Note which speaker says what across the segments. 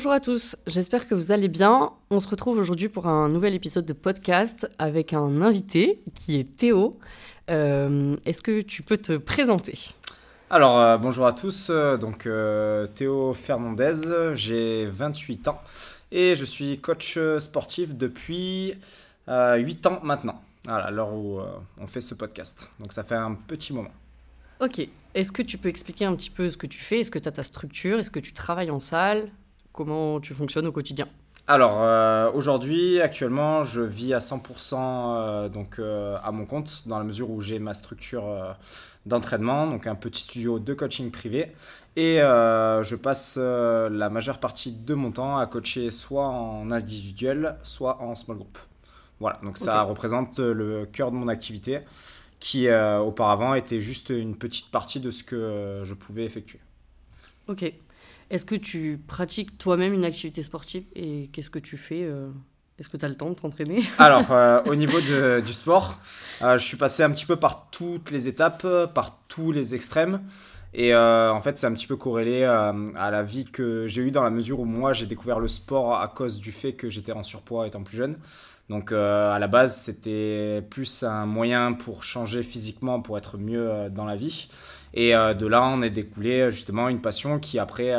Speaker 1: Bonjour à tous, j'espère que vous allez bien. On se retrouve aujourd'hui pour un nouvel épisode de podcast avec un invité qui est Théo. Euh, est-ce que tu peux te présenter?
Speaker 2: Alors euh, bonjour à tous, donc euh, Théo Fernandez, j'ai 28 ans et je suis coach sportif depuis 8 ans maintenant, à l'heure où on fait ce podcast. Donc ça fait un petit moment.
Speaker 1: Ok, est-ce que tu peux expliquer un petit peu ce que tu fais? Est-ce que tu as ta structure? Est-ce que tu travailles en salle? Comment tu fonctionnes au quotidien
Speaker 2: alors euh, aujourd'hui, actuellement, je vis à 100% euh, donc euh, à mon compte dans la mesure où j'ai ma structure d'entraînement, donc un petit studio de coaching privé, et je passe la majeure partie de mon temps à coacher soit en individuel, soit en small group. Voilà, donc ça représente le cœur de mon activité, qui auparavant était juste une petite partie de ce que je pouvais effectuer.
Speaker 1: Ok. Est-ce que tu pratiques toi-même une activité sportive et qu'est-ce que tu fais euh, Est-ce que tu as le temps de t'entraîner?
Speaker 2: Alors, euh, au niveau du sport, euh, je suis passé un petit peu par toutes les étapes, par tous les extrêmes. Et en fait, c'est un petit peu corrélé à la vie que j'ai eue dans la mesure où moi, j'ai découvert le sport à cause du fait que j'étais en surpoids étant plus jeune. Donc à la base, c'était plus un moyen pour changer physiquement, pour être mieux dans la vie. Et euh, de là, on est découlé euh, justement une passion qui après,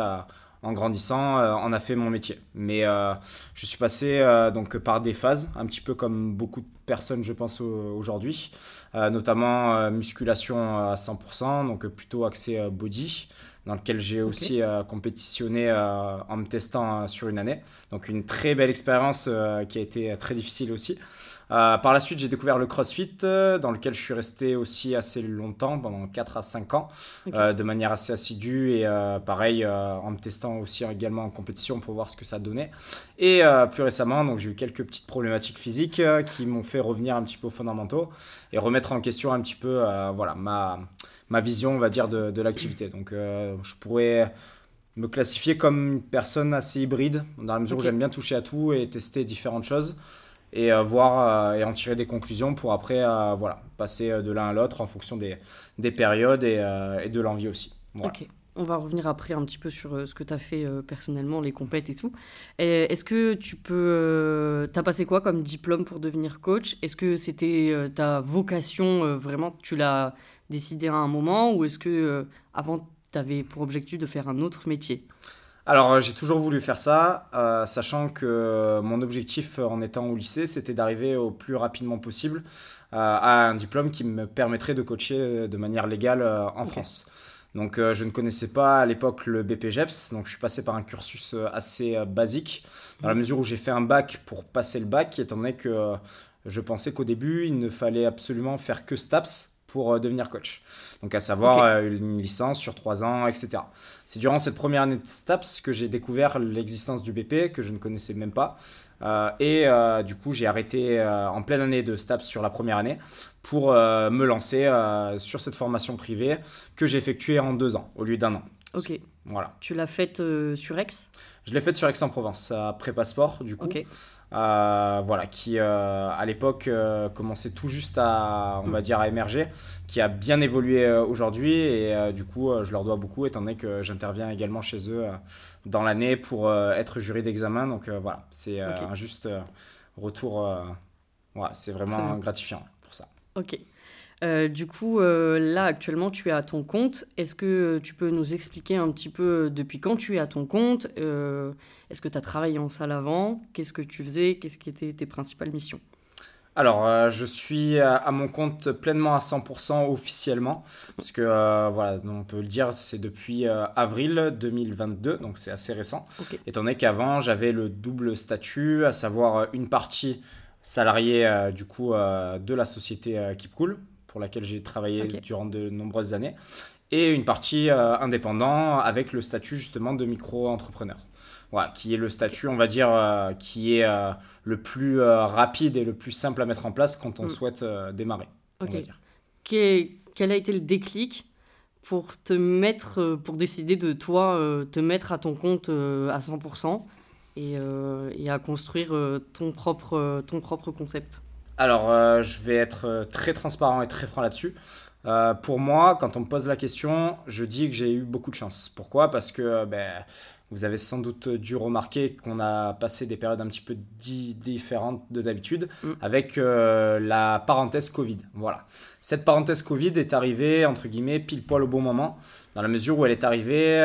Speaker 2: en grandissant, en a fait mon métier. Mais euh, je suis passé donc par des phases, un petit peu comme beaucoup de personnes, je pense, aujourd'hui, notamment musculation à 100%, donc plutôt axé body dans lequel j'ai aussi compétitionné en me testant sur une année. Donc une très belle expérience qui a été très difficile aussi. Euh, par la suite, j'ai découvert le CrossFit, euh, dans lequel je suis resté aussi assez longtemps, pendant 4 à 5 ans, euh, de manière assez assidue et pareil, en me testant aussi également en compétition pour voir ce que ça donnait. Et plus récemment, donc j'ai eu quelques petites problématiques physiques qui m'ont fait revenir un petit peu aux fondamentaux et remettre en question un petit peu voilà, ma, ma vision, on va dire, de, de l'activité. Donc je pourrais me classifier comme une personne assez hybride, dans la mesure où j'aime bien toucher à tout et tester différentes choses et euh, voir euh, et en tirer des conclusions pour après euh, voilà, passer de l'un à l'autre en fonction des, des périodes et, et de l'envie aussi.
Speaker 1: Ok. On va revenir après un petit peu sur ce que tu as fait personnellement, les compètes et tout. Est-ce que tu peux... tu as passé quoi comme diplôme pour devenir coach? Est-ce que c'était ta vocation vraiment Tu l'as décidé à un moment? Ou est-ce que avant tu avais pour objectif de faire un autre métier?
Speaker 2: Alors, euh, j'ai toujours voulu faire ça, euh, sachant que mon objectif en étant au lycée, c'était d'arriver au plus rapidement possible euh, à un diplôme qui me permettrait de coacher de manière légale en France. Donc, je ne connaissais pas à l'époque le BPGEPS, donc je suis passé par un cursus assez basique, dans la mesure où j'ai fait un bac pour passer le bac, étant donné que je pensais qu'au début, il ne fallait absolument faire que STAPS pour devenir coach. Donc à savoir une licence sur trois ans, etc. C'est durant cette première année de STAPS que j'ai découvert l'existence du BP, que je ne connaissais même pas. Euh, et euh, du coup, j'ai arrêté euh, en pleine année de STAPS sur la première année pour me lancer sur cette formation privée que j'ai effectuée en deux ans au lieu d'un an.
Speaker 1: Ok. Voilà. Tu l'as faite sur Aix?
Speaker 2: Je l'ai faite sur Aix-en-Provence, après passeport du coup. Ok. Euh, voilà, qui euh, à l'époque euh, commençait tout juste à, on va dire, à émerger, qui a bien évolué aujourd'hui et du coup je leur dois beaucoup étant donné que j'interviens également chez eux dans l'année pour être jury d'examen. Donc voilà, c'est un juste retour, voilà, c'est vraiment gratifiant pour ça.
Speaker 1: Ok. Euh, du coup, euh, là, actuellement, tu es à ton compte. Est-ce que tu peux nous expliquer un petit peu depuis quand tu es à ton compte euh, Est-ce que tu as travaillé en salle avant? Qu'est-ce que tu faisais? Qu'est-ce qui étaient tes principales missions?
Speaker 2: Alors, je suis à, mon compte pleinement à 100% officiellement, parce que voilà, on peut le dire, c'est depuis avril 2022, donc c'est assez récent. Étant donné qu'avant, j'avais le double statut, à savoir une partie salariée du coup de la société Keep Cool, pour laquelle j'ai travaillé durant de nombreuses années. et une partie indépendant avec le statut justement de micro-entrepreneur. Voilà, qui est le statut, on va dire, qui est le plus rapide et le plus simple à mettre en place quand on mm. souhaite démarrer.
Speaker 3: Ok. Quel a été le déclic pour te mettre, pour décider de toi, te mettre à ton compte à 100% et, et à construire ton, propre, ton propre concept?
Speaker 2: Alors, euh, je vais être euh, très transparent et très franc là-dessus. Euh, pour moi, quand on me pose la question, je dis que j'ai eu beaucoup de chance. Pourquoi? Parce que ben, vous avez sans doute dû remarquer qu'on a passé des périodes un petit peu différentes de d'habitude mm. avec la parenthèse Covid. Voilà. Cette parenthèse Covid est arrivée, entre guillemets, pile poil au bon moment, dans la mesure où elle est arrivée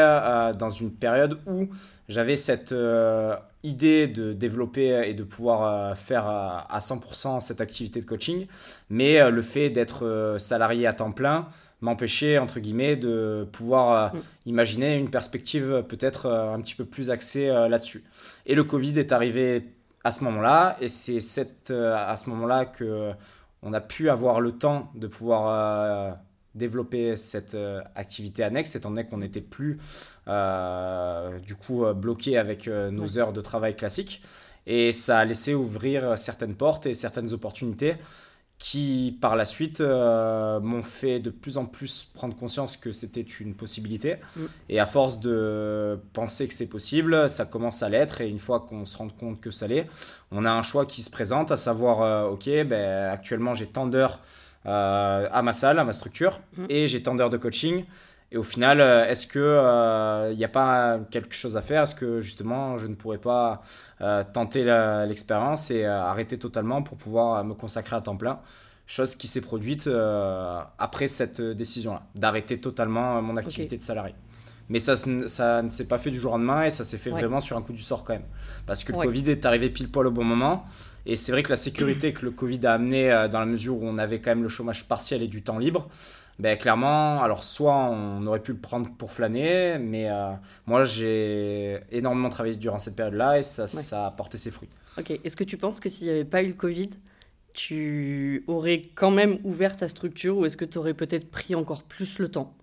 Speaker 2: dans une période où j'avais cette idée de développer et de pouvoir euh, faire euh, à 100% cette activité de coaching, mais euh, le fait d'être salarié à temps plein m'empêchait, entre guillemets, de pouvoir mm. imaginer une perspective peut-être un petit peu plus axée là-dessus. Et le Covid est arrivé à ce moment-là, et c'est à ce moment-là que on a pu avoir le temps de pouvoir développer cette euh, activité annexe, étant donné qu'on n'était plus euh, du coup euh, bloqué avec nos heures de travail classiques. Et ça a laissé ouvrir certaines portes et certaines opportunités qui par la suite m'ont fait de plus en plus prendre conscience que c'était une possibilité. Mm. Et à force de penser que c'est possible, ça commence à l'être. Et une fois qu'on se rend compte que ça l'est, on a un choix qui se présente, à savoir, ok, ben, actuellement j'ai tant d'heures à ma salle, à ma structure, mm. et j'ai tant d'heures de coaching. Et au final, euh, est-ce qu'il n'y a pas quelque chose à faire? Est-ce que justement, je ne pourrais pas euh, tenter l'expérience et arrêter totalement pour pouvoir me consacrer à temps plein? Chose qui s'est produite après cette décision-là, d'arrêter totalement mon activité de salarié. Mais ça, ça ne s'est pas fait du jour au lendemain et ça s'est fait vraiment sur un coup du sort quand même. Parce que le Covid est arrivé pile poil au bon moment. Et c'est vrai que la sécurité que le Covid a amené euh, dans la mesure où on avait quand même le chômage partiel et du temps libre, ben, clairement, alors soit on aurait pu le prendre pour flâner, mais euh, moi j'ai énormément travaillé durant cette période-là et ça, ça a porté ses fruits.
Speaker 3: Ok, est-ce que tu penses que s'il n'y avait pas eu le Covid, tu aurais quand même ouvert ta structure ou est-ce que tu aurais peut-être pris encore plus le temps?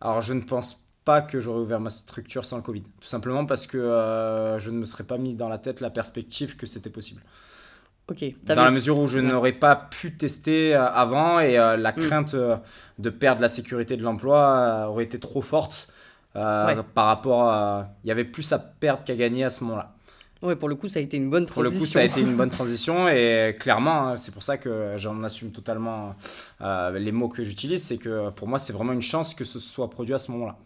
Speaker 2: Alors je ne pense pas que j'aurais ouvert ma structure sans le Covid. Tout simplement parce que euh, je ne me serais pas mis dans la tête la perspective que c'était possible.
Speaker 3: Ok.
Speaker 2: Dans la mesure où je n'aurais pas pu tester euh, avant et euh, la mm. crainte de perdre la sécurité de l'emploi aurait été trop forte par rapport à... Il y avait plus à perdre qu'à gagner à ce moment-là.
Speaker 3: Ouais, pour le coup, ça a été une bonne transition.
Speaker 2: Pour le coup, ça a été une bonne transition et clairement, hein, c'est pour ça que j'en assume totalement les mots que j'utilise. C'est que pour moi, c'est vraiment une chance que ce soit produit à ce moment-là.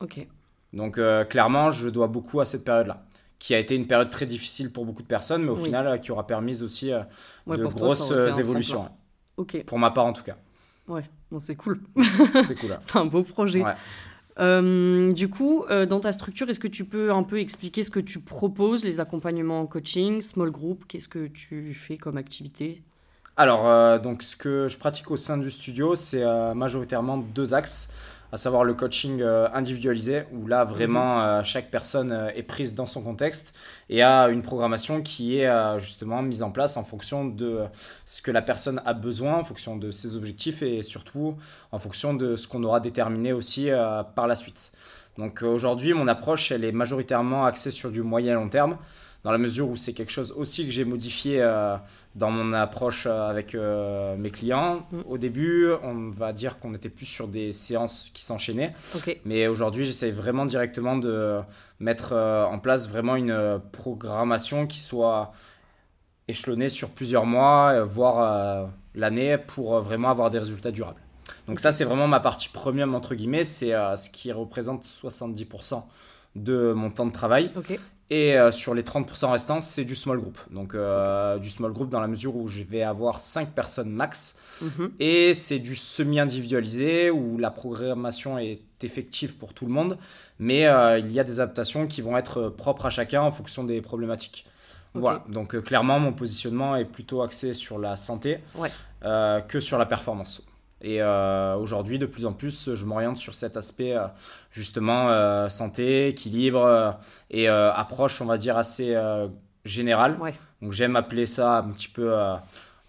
Speaker 3: Ok.
Speaker 2: Donc euh, clairement, je dois beaucoup à cette période-là, qui a été une période très difficile pour beaucoup de personnes, mais au final, euh, qui aura permis aussi euh, de grosses évolutions.
Speaker 3: Ok.
Speaker 2: Pour ma part, en tout cas.
Speaker 3: Ouais, bon, c'est cool.
Speaker 2: c'est cool.
Speaker 3: c'est un beau projet. du coup, dans ta structure, est-ce que tu peux un peu expliquer ce que tu proposes, les accompagnements en coaching, small group Qu'est-ce que tu fais comme activité?
Speaker 2: Alors, donc, ce que je pratique au sein du studio, c'est majoritairement deux axes à savoir le coaching euh, individualisé, où là vraiment mhm. euh, chaque personne euh, est prise dans son contexte et a une programmation qui est justement mise en place en fonction de ce que la personne a besoin, en fonction de ses objectifs et surtout en fonction de ce qu'on aura déterminé aussi par la suite. Donc aujourd'hui, mon approche, elle est majoritairement axée sur du moyen long terme dans la mesure où c'est quelque chose aussi que j'ai modifié euh, dans mon approche euh, avec euh, mes clients. Mm. Au début, on va dire qu'on était plus sur des séances qui s'enchaînaient. Mais aujourd'hui, j'essaie vraiment directement de mettre en place vraiment une programmation qui soit échelonnée sur plusieurs mois, voire l'année, pour vraiment avoir des résultats durables. Donc ça, c'est vraiment ma partie premium, entre guillemets, c'est ce qui représente 70% de mon temps de travail. Et euh, sur les 30% restants, c'est du small group. Donc euh, du small group dans la mesure où je vais avoir 5 personnes max. Mhm. Et c'est du semi-individualisé où la programmation est effective pour tout le monde. Mais euh, il y a des adaptations qui vont être propres à chacun en fonction des problématiques. Voilà, donc clairement mon positionnement est plutôt axé sur la santé que sur la performance. Et euh, aujourd'hui, de plus en plus, je m'oriente sur cet aspect euh, justement euh, santé, équilibre et approche, on va dire, assez générale. Donc j'aime appeler ça un petit peu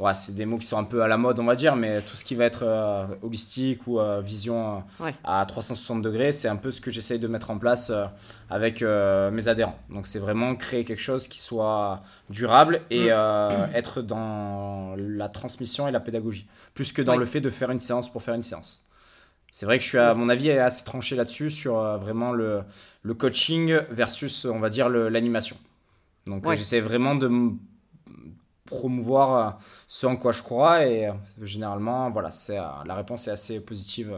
Speaker 2: ouais, c'est des mots qui sont un peu à la mode, on va dire, mais tout ce qui va être euh, holistique ou euh, vision euh,
Speaker 3: Ouais.
Speaker 2: à 360 degrés, c'est un peu ce que j'essaye de mettre en place euh, avec mes adhérents. Donc c'est vraiment créer quelque chose qui soit durable et
Speaker 3: Mm.
Speaker 2: être dans la transmission et la pédagogie, plus que dans
Speaker 3: Ouais.
Speaker 2: le fait de faire une séance pour faire une séance. C'est vrai que je suis à mon avis est assez tranché là-dessus sur vraiment le, le coaching versus on va dire l'animation. Donc
Speaker 3: Ouais.
Speaker 2: j'essaie vraiment de promouvoir euh, ce en quoi je crois et euh, généralement voilà c'est euh, la réponse est assez positive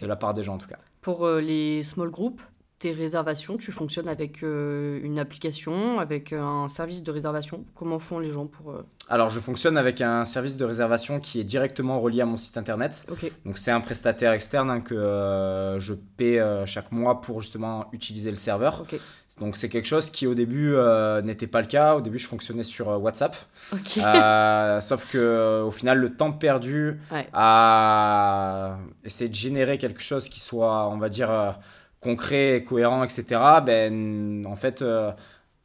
Speaker 2: de la part des gens en tout cas.
Speaker 3: Pour les small groups, tes réservations, tu fonctionnes avec euh, une application, avec un service de réservation? Comment font les gens pour... euh,
Speaker 2: Alors je fonctionne avec un service de réservation qui est directement relié à mon site internet. Donc c'est un prestataire externe hein, que euh, je paie chaque mois pour justement utiliser le serveur. Donc c'est quelque chose qui au début euh, n'était pas le cas. Au début je fonctionnais sur euh, WhatsApp. Euh, sauf que au final le temps perdu
Speaker 3: Ouais.
Speaker 2: à essayer de générer quelque chose qui soit on va dire concret, cohérent, etc. Ben en fait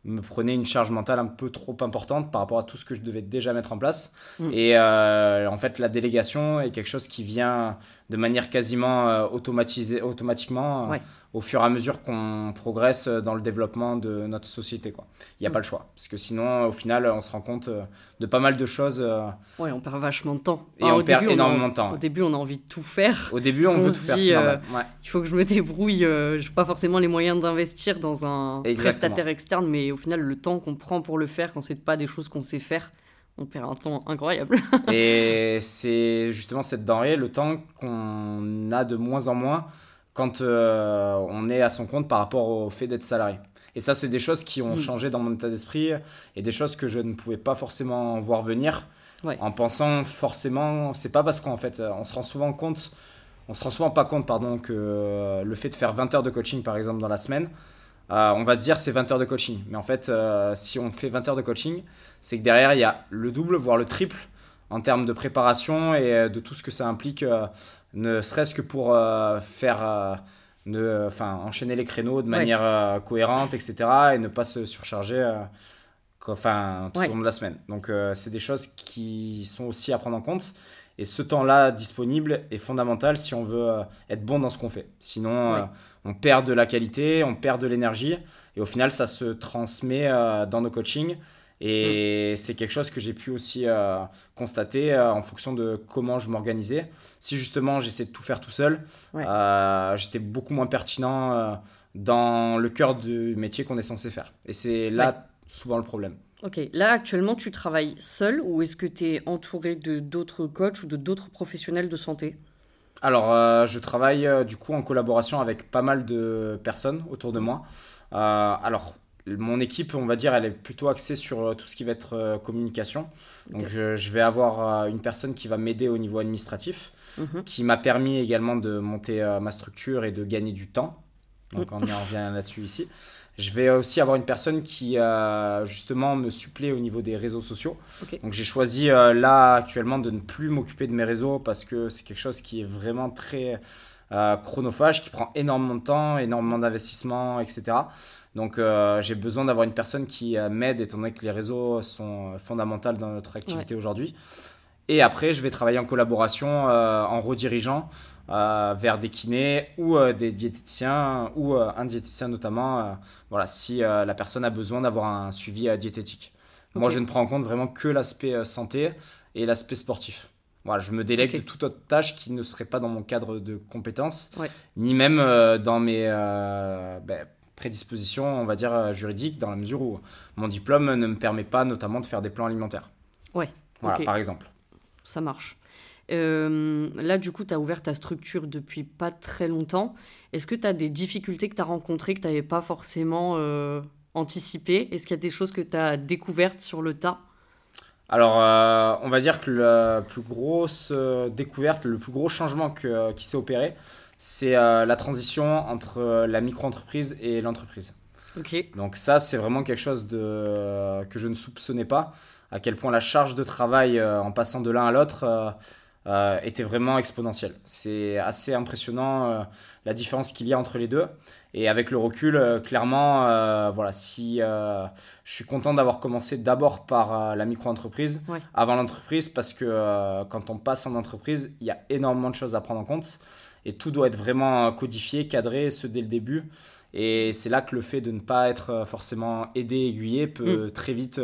Speaker 2: me prenait une charge mentale un peu trop importante par rapport à tout ce que je devais déjà mettre en place.
Speaker 3: Mm.
Speaker 2: Et en fait la délégation est quelque chose qui vient de manière quasiment euh, automatisée, automatiquement euh,
Speaker 3: Ouais.
Speaker 2: au fur et à mesure qu'on progresse dans le développement de notre société. quoi. Il n'y a
Speaker 3: Mm.
Speaker 2: pas le choix. Parce que sinon, au final, on se rend compte euh, de pas mal de choses. euh,
Speaker 3: Ouais, on perd vachement de temps.
Speaker 2: Et on
Speaker 3: au
Speaker 2: perd
Speaker 3: début,
Speaker 2: énormément de temps,
Speaker 3: Au début, on a envie de tout faire.
Speaker 2: Au début, on veut tout faire,
Speaker 3: dit, euh.
Speaker 2: Ouais.
Speaker 3: Il faut que je me débrouille. Euh, je n'ai pas forcément les moyens d'investir dans un
Speaker 2: Exactement.
Speaker 3: prestataire externe, mais au final, le temps qu'on prend pour le faire, quand c'est pas des choses qu'on sait faire, on perd un temps incroyable.
Speaker 2: Et c'est justement cette denrée, le temps qu'on a de moins en moins quand euh, on est à son compte par rapport au fait d'être salarié. Et ça, c'est des choses qui ont
Speaker 3: Mm.
Speaker 2: changé dans mon état d'esprit et des choses que je ne pouvais pas forcément voir venir
Speaker 3: Ouais.
Speaker 2: en pensant forcément, c'est pas parce qu'en fait, on se rend souvent compte, on se rend souvent pas compte, pardon, que euh, le fait de faire 20 heures de coaching par exemple dans la semaine, euh, on va dire c'est 20 heures de coaching. Mais en fait, euh, si on fait 20 heures de coaching, c'est que derrière, il y a le double, voire le triple en termes de préparation et euh, de tout ce que ça implique, euh, ne serait-ce que pour faire, ne- enfin, enchaîner les créneaux de manière cohérente, etc. et ne pas se surcharger enfin, tout
Speaker 3: Ouais.
Speaker 2: au long de la semaine. Donc, c'est des choses qui sont aussi à prendre en compte. Et ce temps-là disponible est fondamental si on veut euh, être bon dans ce qu'on fait. Sinon, euh, on perd de la qualité, on perd de l'énergie, et au final, ça se transmet euh, dans nos coachings. Et
Speaker 3: Mm.
Speaker 2: c'est quelque chose que j'ai pu aussi euh, constater euh, en fonction de comment je m'organisais. Si justement j'essaie de tout faire tout seul,
Speaker 3: Ouais.
Speaker 2: euh, j'étais beaucoup moins pertinent dans le cœur du métier qu'on est censé faire. Et c'est là
Speaker 3: Ouais.
Speaker 2: souvent le problème.
Speaker 3: Ok, là actuellement, tu travailles seul ou est-ce que tu es entouré de d'autres coachs ou de d'autres professionnels de santé?
Speaker 2: Alors, euh, je travaille euh, du coup en collaboration avec pas mal de personnes autour de moi. Euh, alors, mon équipe, on va dire, elle est plutôt axée sur tout ce qui va être communication. Donc, je, je vais avoir une personne qui va m'aider au niveau administratif,
Speaker 3: Mhm.
Speaker 2: qui m'a permis également de monter ma structure et de gagner du temps. Donc, on y en revient là-dessus ici. Je vais aussi avoir une personne qui, euh, justement, me supplée au niveau des réseaux sociaux. Donc j'ai choisi euh, là actuellement de ne plus m'occuper de mes réseaux parce que c'est quelque chose qui est vraiment très euh, chronophage, qui prend énormément de temps, énormément d'investissement, etc. Donc j'ai besoin d'avoir une personne qui m'aide étant donné que les réseaux sont fondamentaux dans notre activité aujourd'hui. Et après, je vais travailler en collaboration, en redirigeant euh, vers des kinés ou euh, des diététiciens ou euh, un diététicien notamment. voilà, si la personne a besoin d'avoir un suivi diététique. Moi, je ne prends en compte vraiment que l'aspect santé et l'aspect sportif. Voilà, je me délègue de toute autre tâche qui ne serait pas dans mon cadre de compétences,
Speaker 3: Ouais.
Speaker 2: ni même dans mes ben, prédispositions, on va dire, juridiques, dans la mesure où mon diplôme ne me permet pas notamment de faire des plans alimentaires.
Speaker 3: Ouais,
Speaker 2: Voilà, par exemple.
Speaker 3: Ça marche. Euh, là, du coup, tu as ouvert ta structure depuis pas très longtemps. Est-ce que tu as des difficultés que tu as rencontrées que tu n'avais pas forcément euh, anticipées? Est-ce qu'il y a des choses que tu as découvertes sur le tas?
Speaker 2: Alors, euh, on va dire que la plus grosse découverte, le plus gros changement que- qui s'est opéré, c'est la transition entre la micro-entreprise et l'entreprise.
Speaker 3: Ok.
Speaker 2: Donc ça, c'est vraiment quelque chose de, que je ne soupçonnais pas, à quel point la charge de travail en passant de l'un à l'autre euh, était vraiment exponentielle. C'est assez impressionnant euh, la différence qu'il y a entre les deux. Et avec le recul, euh, clairement, voilà, si je suis content d'avoir commencé d'abord par la micro-entreprise avant l'entreprise, parce que quand on passe en entreprise, il y a énormément de choses à prendre en compte. Et tout doit être vraiment codifié, cadré, ce dès le début. Et c'est là que le fait de ne pas être forcément aidé, aiguillé, peut mm. très vite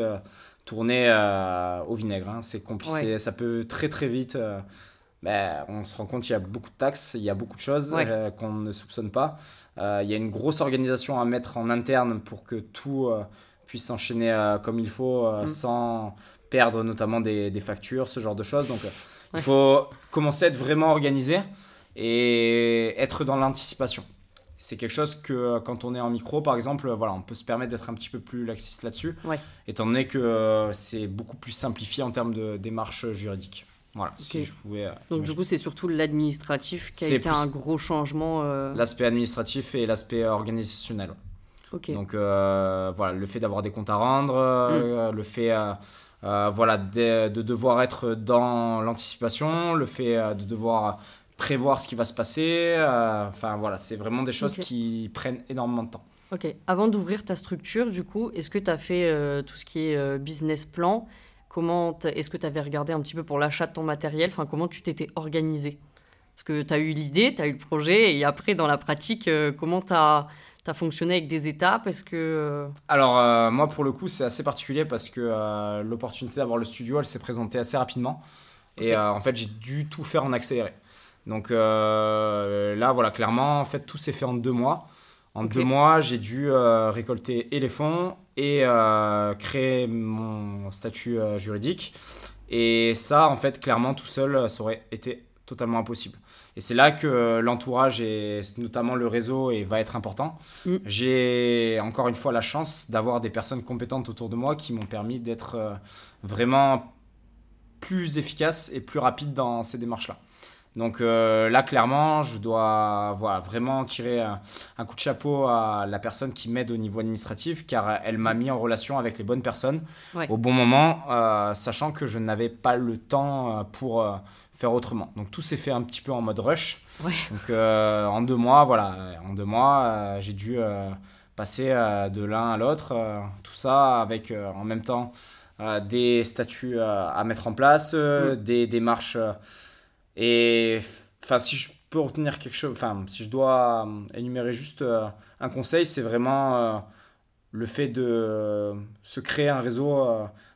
Speaker 2: tourner euh, au vinaigre. Hein. C'est compliqué, ça peut très très vite. Euh, ben, on se rend compte qu'il y a beaucoup de taxes, il y a beaucoup de choses euh, qu'on ne soupçonne pas. il y a une grosse organisation à mettre en interne pour que tout puisse s'enchaîner comme il faut mm. sans perdre notamment des, des, factures, ce genre de choses. Donc il faut commencer à être vraiment organisé et être dans l'anticipation c'est quelque chose que euh, quand on est en micro, par exemple, voilà, on peut se permettre d'être un petit peu plus laxiste là-dessus, étant donné que euh, c'est beaucoup plus simplifié en termes de démarche juridique. Voilà, si je pouvais. Euh,
Speaker 1: Donc, du coup, c'est surtout l'administratif qui a été un gros changement.
Speaker 2: L'aspect administratif et l'aspect organisationnel. Donc, voilà, le fait d'avoir des comptes à rendre, mm. le fait. voilà, de, de, devoir être dans l'anticipation, le fait de devoir prévoir ce qui va se passer. Euh, enfin voilà, c'est vraiment des choses qui prennent énormément de temps.
Speaker 1: Ok. Avant d'ouvrir ta structure, du coup, est-ce que tu as fait euh, tout ce qui est euh, business plan? Comment Est-ce que tu avais regardé un petit peu pour l'achat de ton matériel? Enfin, comment tu t'étais organisé? Parce que tu as eu l'idée, tu as eu le projet, et après, dans la pratique, comment tu as, as, fonctionné avec des étapes? Est-ce que...
Speaker 2: Alors, moi, pour le coup, c'est assez particulier parce que l'opportunité d'avoir le studio, elle s'est présentée assez rapidement. Et en fait, j'ai dû tout faire en accéléré. Donc euh, là, voilà, clairement, en fait, tout s'est fait en deux mois. En deux mois, j'ai dû euh, récolter et les fonds et euh, créer mon statut juridique. Et ça, en fait, clairement, tout seul, ça aurait été totalement impossible. Et c'est là que l'entourage et notamment le réseau et va être important. Mm. J'ai encore une fois la chance d'avoir des personnes compétentes autour de moi qui m'ont permis d'être vraiment plus efficace et plus rapide dans ces démarches-là. Donc euh, là, clairement, je dois voilà, vraiment tirer un, coup de chapeau à la personne qui m'aide au niveau administratif, car elle m'a mis en relation avec les bonnes personnes au bon moment, euh, sachant que je n'avais pas le temps euh, pour faire autrement. Donc tout s'est fait un petit peu en mode rush. Donc en deux mois, voilà, en deux mois, j'ai dû passer de l'un à l'autre, tout ça avec en même temps des statuts à mettre en place, mm. des démarches et enfin, si je peux retenir quelque chose, enfin, si je dois euh, énumérer juste euh, un conseil, c'est vraiment euh, le fait de se créer un réseau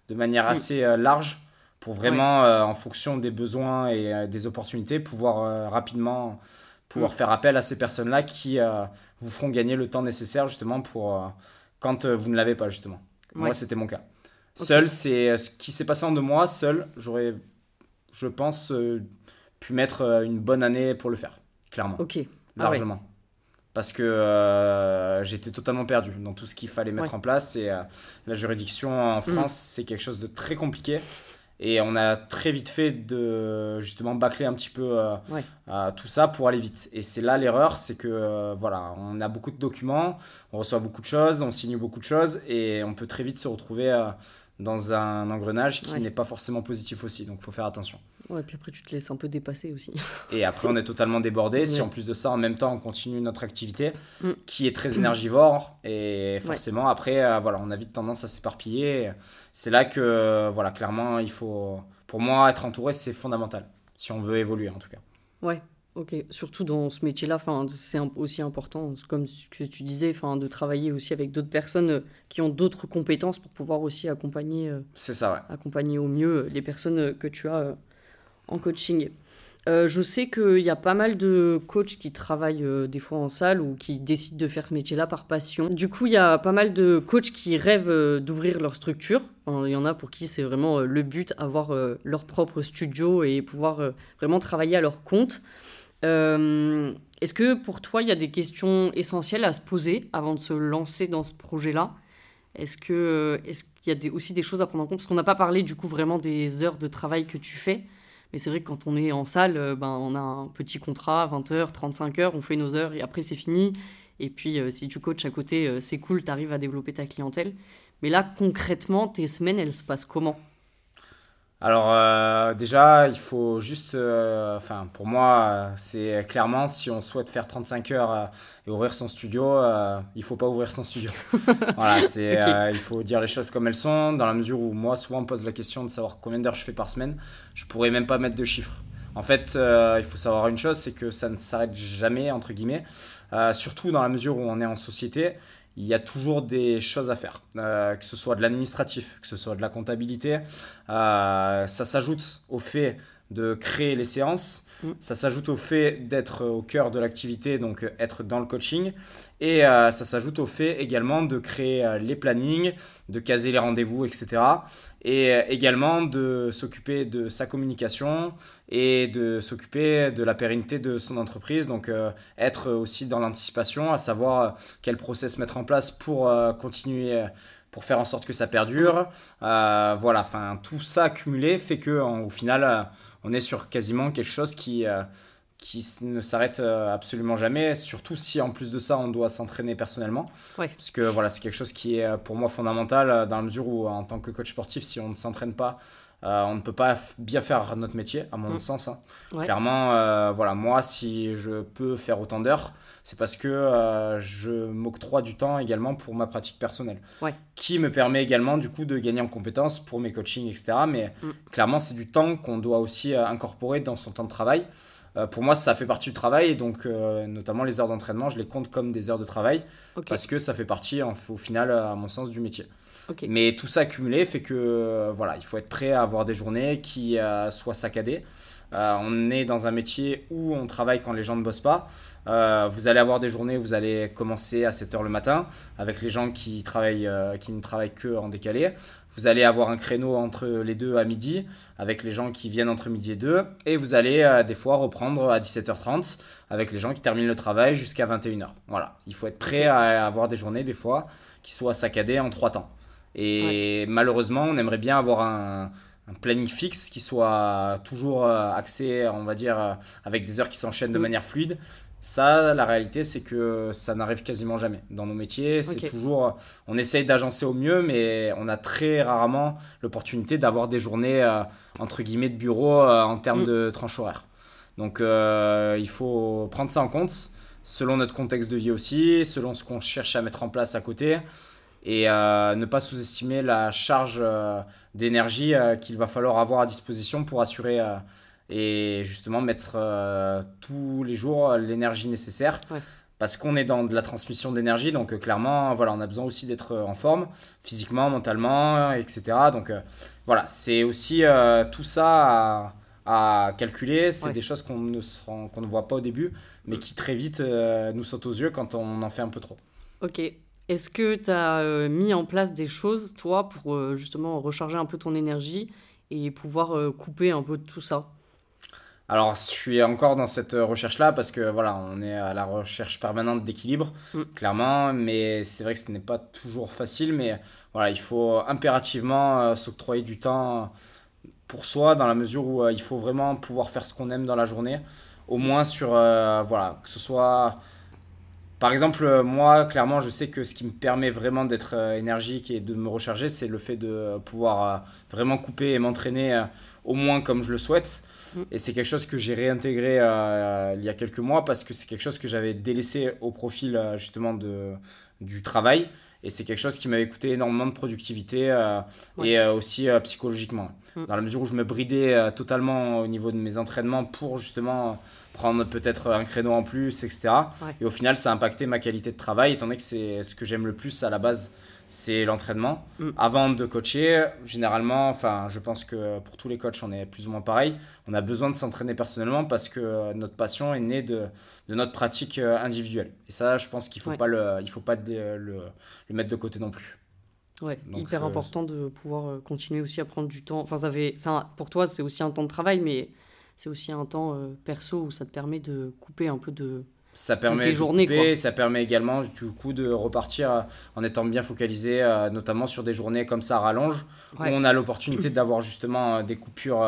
Speaker 2: de manière assez large pour vraiment, en fonction des besoins et des opportunités, pouvoir rapidement pouvoir mm. faire appel à ces personnes-là qui vous feront gagner le temps nécessaire justement pour quand vous ne l'avez pas justement. Moi, c'était mon cas. Seul, c'est ce qui s'est passé en deux mois. Seul, j'aurais, je pense, pu mettre euh, une bonne année pour le faire, clairement.
Speaker 1: Ok.
Speaker 2: Ah Largement. Parce que euh, j'étais totalement perdu dans tout ce qu'il fallait mettre en place. Et euh, la juridiction en mm. France, c'est quelque chose de très compliqué. Et on a très vite fait de justement bâcler un petit peu tout ça pour aller vite. Et c'est là l'erreur, c'est que voilà, on a beaucoup de documents, on reçoit beaucoup de choses, on signe beaucoup de choses et on peut très vite se retrouver dans un engrenage qui n'est pas forcément positif aussi. Donc il faut faire attention.
Speaker 1: Ouais, puis après, tu te laisses un peu dépasser aussi.
Speaker 2: Et après, on est totalement débordé. Si en plus de ça, en même temps, on continue notre activité mm. qui est très énergivore. Et forcément, après, euh, voilà, on a vite tendance à s'éparpiller. C'est là que, voilà, clairement, il faut. Pour moi, être entouré, c'est fondamental. Si on veut évoluer, en tout cas.
Speaker 1: Ouais, ok. Surtout dans ce métier-là, c'est aussi important, comme tu, tu disais, de travailler aussi avec d'autres personnes euh, qui ont d'autres compétences pour pouvoir aussi accompagner. Euh,
Speaker 2: ça, ouais.
Speaker 1: Accompagner au mieux les personnes que tu as en coaching. Euh, je sais qu'il y a pas mal de coachs qui travaillent euh, des fois en salle ou qui décident de faire ce métier-là par passion. Du coup, il y a pas mal de coachs qui rêvent euh, d'ouvrir leur structure. il y en a pour qui c'est vraiment le but, avoir leur propre studio et pouvoir vraiment travailler à leur compte. Est-ce que pour toi, il y a des questions essentielles à se poser avant de se lancer dans ce projet-là? Est-ce qu'il est y a aussi des choses à prendre en compte? Parce qu'on n'a pas parlé du coup vraiment des heures de travail que tu fais. Mais c'est vrai que quand on est en salle, euh, ben, on a un petit contrat, 20 heures, 35 heures, on fait nos heures et après c'est fini. Et puis euh, si tu coaches à côté, euh, c'est cool, tu arrives à développer ta clientèle. Mais là, concrètement, tes semaines, elles se passent comment?
Speaker 2: Alors euh, déjà, il faut juste, euh, enfin pour moi, c'est clairement si on souhaite faire 35 heures euh, et ouvrir son studio, il faut pas ouvrir son studio. voilà, c'est, il faut dire les choses comme elles sont. Dans la mesure où moi, souvent, on me pose la question de savoir combien d'heures je fais par semaine, je pourrais même pas mettre de chiffres. En fait, il faut savoir une chose, c'est que ça ne s'arrête jamais entre guillemets, surtout dans la mesure où on est en société il y a toujours des choses à faire, euh, que ce soit de l'administratif, que ce soit de la comptabilité. Euh, ça s'ajoute au fait de créer les séances. Mm. Ça s'ajoute au fait d'être au cœur de l'activité, donc être dans le coaching. Et euh, ça s'ajoute au fait également de créer euh, les plannings, de caser les rendez-vous, etc. Et euh, également de s'occuper de sa communication et de s'occuper de la pérennité de son entreprise. Donc être aussi dans l'anticipation, à savoir quel process mettre en place pour continuer pour faire en sorte que ça perdure. voilà, enfin tout ça cumulé fait que au final on est sur quasiment quelque chose qui, euh, qui ne s'arrête euh, absolument jamais, surtout si en plus de ça on doit s'entraîner personnellement. Parce que voilà, c'est quelque chose qui est euh, pour moi fondamental dans la mesure où en tant que coach sportif, si on ne s'entraîne pas, on ne peut pas bien faire notre métier, à mon mm. sens. Hein. Clairement, voilà, moi, si je peux faire autant d'heures, c'est parce que je m'octroie du temps également pour ma pratique personnelle, qui me permet également du coup de gagner en compétences pour mes coachings, etc. Mais mm. clairement, c'est du temps qu'on doit aussi incorporer dans son temps de travail. Euh, pour moi, ça fait partie du travail, et donc euh, notamment les heures d'entraînement, je les compte comme des heures de travail, parce que ça fait partie, au final, à mon sens, du métier. Mais tout ça accumulé fait que, euh, voilà, il faut être prêt à avoir des journées qui soient saccadées. on est dans un métier où on travaille quand les gens ne bossent pas. vous allez avoir des journées où vous allez commencer à 7h le matin avec les gens qui, travaillent, qui ne travaillent que en décalé. Vous allez avoir un créneau entre les deux à midi avec les gens qui viennent entre midi et deux. Et vous allez euh, des fois reprendre à 17h30 avec les gens qui terminent le travail jusqu'à 21h. Voilà, il faut être prêt à avoir des journées des fois qui soient saccadées en trois temps. Et malheureusement, on aimerait bien avoir un, planning fixe qui soit toujours euh, axé, on va dire, euh, avec des heures qui s'enchaînent de mm. manière fluide. Ça, la réalité, c'est que ça n'arrive quasiment jamais. Dans nos métiers, c'est toujours. On essaye d'agencer au mieux, mais on a très rarement l'opportunité d'avoir des journées, euh, entre guillemets, de bureau euh, en termes mm. de tranche horaire. Donc, euh, il faut prendre ça en compte, selon notre contexte de vie aussi, selon ce qu'on cherche à mettre en place à côté, et ne pas sous-estimer la charge d'énergie qu'il va falloir avoir à disposition pour assurer et justement mettre euh, tous les jours l'énergie nécessaire. Parce qu'on est dans de la transmission d'énergie, donc euh, clairement, voilà, on a besoin aussi d'être en forme, physiquement, mentalement, etc. Donc euh, voilà, c'est aussi tout ça à, calculer. C'est des choses qu'on ne, qu'on ne voit pas au début, mais qui très vite nous sautent aux yeux quand on en fait un peu trop.
Speaker 3: Ok. Est-ce que tu as mis en place des choses, toi, pour justement recharger un peu ton énergie et pouvoir couper un peu de tout ça?
Speaker 2: Alors, je suis encore dans cette recherche-là parce que voilà, on est à la recherche permanente d'équilibre, mm. clairement, mais c'est vrai que ce n'est pas toujours facile, mais voilà, il faut impérativement euh, s'octroyer du temps pour soi dans la mesure où euh, il faut vraiment pouvoir faire ce qu'on aime dans la journée, au moins sur, euh, voilà, que ce soit... Par exemple, moi, clairement, je sais que ce qui me permet vraiment d'être énergique et de me recharger, c'est le fait de pouvoir vraiment couper et m'entraîner au moins comme je le souhaite. Et c'est quelque chose que j'ai réintégré euh, il y a quelques mois parce que c'est quelque chose que j'avais délaissé au profil euh, justement de, du travail. Et c'est quelque chose qui m'avait coûté énormément de productivité euh, et aussi psychologiquement. Mm. Dans la mesure où je me bridais totalement au niveau de mes entraînements pour justement prendre peut-être un créneau en plus, etc. Et au final, ça a impacté ma qualité de travail, étant donné que c'est ce que j'aime le plus à la base c'est l'entraînement. Mm. Avant de coacher, généralement, enfin, je pense que pour tous les coachs, on est plus ou moins pareil. On a besoin de s'entraîner personnellement parce que notre passion est née de, de notre pratique euh, individuelle. Et ça, je pense qu'il ne faut, pas, le, il faut pas le, le, mettre de côté non plus.
Speaker 3: Ouais, hyper euh, important de pouvoir euh, continuer aussi à prendre du temps. Enfin, ça fait, ça, pour toi, c'est aussi un temps de travail, mais c'est aussi un temps perso où ça te permet de couper un peu de,
Speaker 2: ça permet de
Speaker 1: journées,
Speaker 2: couper,
Speaker 1: quoi.
Speaker 2: ça permet également du coup de repartir euh, en étant bien focalisé, euh, notamment sur des journées comme ça à rallonge,
Speaker 1: Ouais.
Speaker 2: où on a l'opportunité d'avoir justement euh, des coupures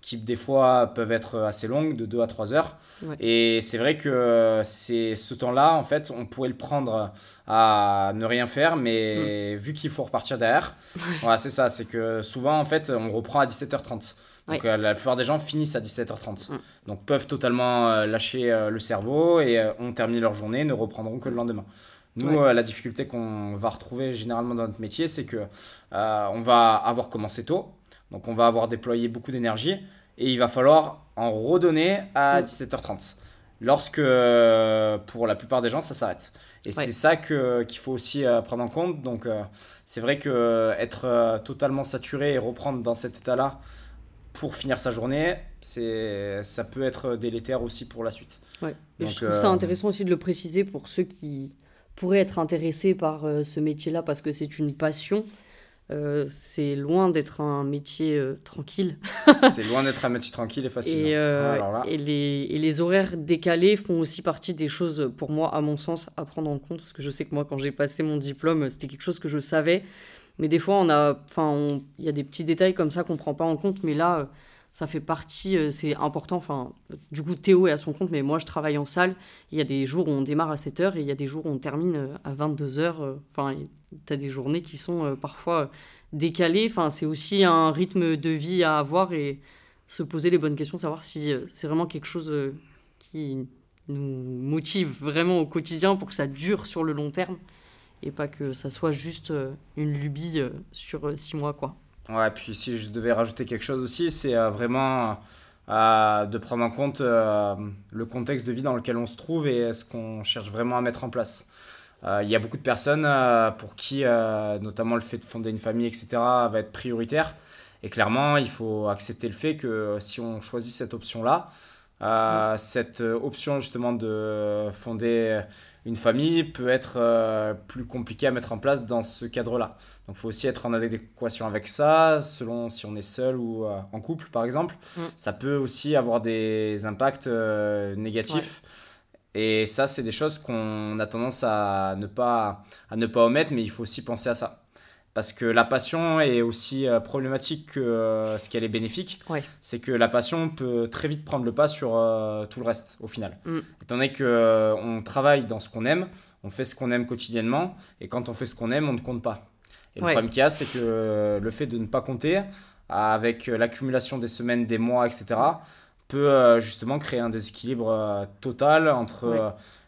Speaker 2: qui des fois peuvent être assez longues, de 2 à 3 heures.
Speaker 1: Ouais.
Speaker 2: Et c'est vrai que c'est ce temps-là, en fait, on pourrait le prendre à ne rien faire, mais vu qu'il faut repartir derrière, voilà, c'est ça, c'est que souvent, en fait, on reprend à 17h30. Donc euh, la plupart des gens finissent à 17h30.
Speaker 1: Mm.
Speaker 2: Donc peuvent totalement euh, lâcher euh, le cerveau et ont terminé leur journée, ne reprendront que le lendemain. Nous,
Speaker 1: Ouais.
Speaker 2: la difficulté qu'on va retrouver généralement dans notre métier, c'est que on va avoir commencé tôt, donc on va avoir déployé beaucoup d'énergie et il va falloir en redonner à
Speaker 1: Mm.
Speaker 2: 17h30. Lorsque, pour la plupart des gens, ça s'arrête. Et
Speaker 1: Ouais.
Speaker 2: c'est ça que- qu'il faut aussi prendre en compte. Donc, c'est vrai que être totalement saturé et reprendre dans cet état-là pour finir sa journée, c'est, ça peut être délétère aussi pour la suite.
Speaker 1: Ouais. Et
Speaker 2: Donc,
Speaker 1: je trouve ça
Speaker 2: euh,
Speaker 1: intéressant aussi de le préciser pour ceux qui pourraient être intéressés par euh, ce métier-là parce que c'est une passion. Euh, c'est loin d'être un métier euh, tranquille.
Speaker 2: c'est loin d'être un métier tranquille et facile.
Speaker 1: Et,
Speaker 2: hein.
Speaker 1: euh,
Speaker 2: là,
Speaker 1: et, les, et les horaires décalés font aussi partie des choses, pour moi, à mon sens, à prendre en compte. Parce que je sais que moi, quand j'ai passé mon diplôme, c'était quelque chose que je savais. Mais des fois, on a, enfin, il y a des petits détails comme ça qu'on prend pas en compte. Mais là, euh, ça fait partie, euh, c'est important. Enfin, du coup, Théo est à son compte, mais moi, je travaille en salle. Il y a des jours où on démarre à 7h et il y a des jours où on termine euh, à 22h. Enfin, tu as des journées qui sont parfois décalées. Enfin, c'est aussi un rythme de vie à avoir et se poser les bonnes questions, savoir si c'est vraiment quelque chose qui nous motive vraiment au quotidien pour que ça dure sur le long terme et pas que ça soit juste euh, une lubie euh, sur euh, six mois, quoi.
Speaker 2: Ouais, puis si je devais rajouter quelque chose aussi, c'est vraiment de prendre en compte le contexte de vie dans lequel on se trouve et ce qu'on cherche vraiment à mettre en place. Il y a beaucoup de personnes pour qui, notamment le fait de fonder une famille, etc., va être prioritaire. Et clairement, il faut accepter le fait que si on choisit cette option-là, euh, cette option justement de fonder une famille peut être euh, plus compliquée à mettre en place dans ce cadre-là. Donc il faut aussi être en adéquation avec ça, selon si on est seul ou euh, en couple par exemple.
Speaker 1: Mm.
Speaker 2: Ça peut aussi avoir des impacts euh, négatifs. Et ça, c'est des choses qu'on a tendance à ne, pas, à ne pas omettre, mais il faut aussi penser à ça. Parce que la passion est aussi euh, problématique que euh, ce qu'elle est bénéfique.
Speaker 1: Ouais.
Speaker 2: C'est que la passion peut très vite prendre le pas sur euh, tout le reste au final.
Speaker 1: Mm.
Speaker 2: Étant donné qu'on travaille dans ce qu'on aime, on fait ce qu'on aime quotidiennement, et quand on fait ce qu'on aime, on ne compte pas. Et le problème qu'il y a, c'est que le fait de ne pas compter, avec l'accumulation des semaines, des mois, etc., peut euh, justement créer un déséquilibre total entre
Speaker 1: Ouais.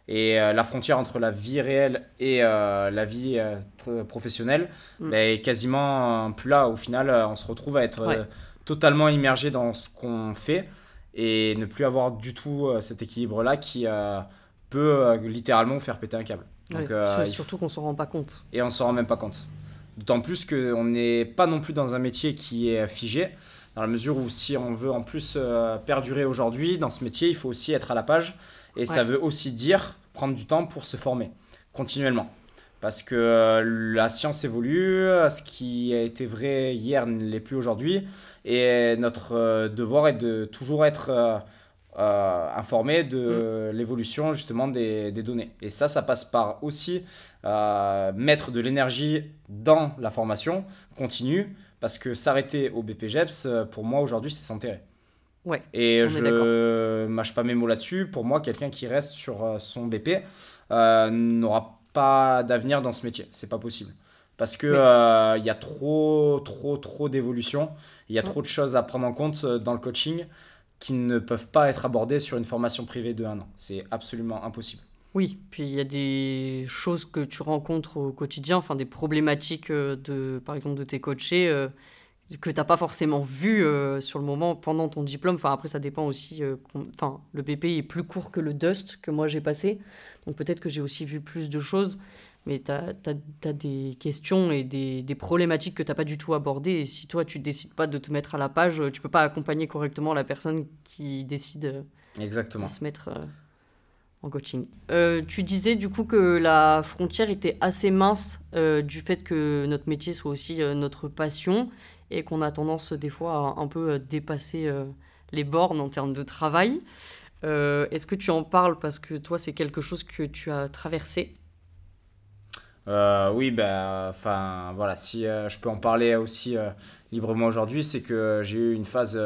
Speaker 2: Et euh, la frontière entre la vie réelle et euh, la vie euh, professionnelle
Speaker 1: Mm.
Speaker 2: bah, est quasiment plus là. Au final, on se retrouve à être
Speaker 1: Ouais.
Speaker 2: totalement immergé dans ce qu'on fait et ne plus avoir du tout cet équilibre-là qui peut littéralement faire péter un câble. Donc,
Speaker 1: Ouais, surtout qu'on s'en rend pas compte.
Speaker 2: et on s'en rend même pas compte. D'autant plus qu'on n'est pas non plus dans un métier qui est figé, dans la mesure où si on veut en plus perdurer aujourd'hui dans ce métier, il faut aussi être à la page, et ça veut aussi dire prendre du temps pour se former, continuellement. Parce que euh, la science évolue, ce qui a été vrai hier ne l'est plus aujourd'hui, et notre euh, devoir est de toujours être euh, euh, informé de l'évolution justement des, des données. Et ça, ça passe par aussi euh, mettre de l'énergie dans la formation continue, parce que s'arrêter au BPGEPS, euh, pour moi aujourd'hui, c'est s'enterrer.
Speaker 1: Ouais,
Speaker 2: Et je mâche pas mes mots là-dessus. Pour moi, quelqu'un qui reste sur euh, son BP euh, n'aura pas d'avenir dans ce métier. C'est pas possible. Parce que
Speaker 1: Oui.
Speaker 2: euh, il y a trop, trop, trop d'évolution. Il y a
Speaker 1: Mm.
Speaker 2: trop de choses à prendre en compte dans le coaching qui ne peuvent pas être abordées sur une formation privée de un an. C'est absolument impossible.
Speaker 1: Oui, puis il y a des choses que tu rencontres au quotidien, enfin des problématiques de, par exemple, de tes coachés euh, que tu n'as pas forcément vues euh, sur le moment pendant ton diplôme. Enfin, après, ça dépend aussi. euh, Enfin, le BP est plus court que le Dust que moi j'ai passé. Donc peut-être que j'ai aussi vu plus de choses. Mais tu as, des questions et des, des problématiques que tu n'as pas du tout abordées. Et si toi, tu décides pas de te mettre à la page, tu peux pas accompagner correctement la personne qui décide euh,
Speaker 2: Exactement.
Speaker 1: de se mettre euh, en coaching. Euh, tu disais du coup que la frontière était assez mince euh, du fait que notre métier soit aussi euh, notre passion et qu'on a tendance des fois à un peu dépasser les bornes en termes de travail. Est-ce que tu en parles parce que toi, c'est quelque chose que tu as traversé?
Speaker 2: Oui, ben, enfin, voilà, si je peux en parler aussi librement aujourd'hui, c'est que j'ai eu une phase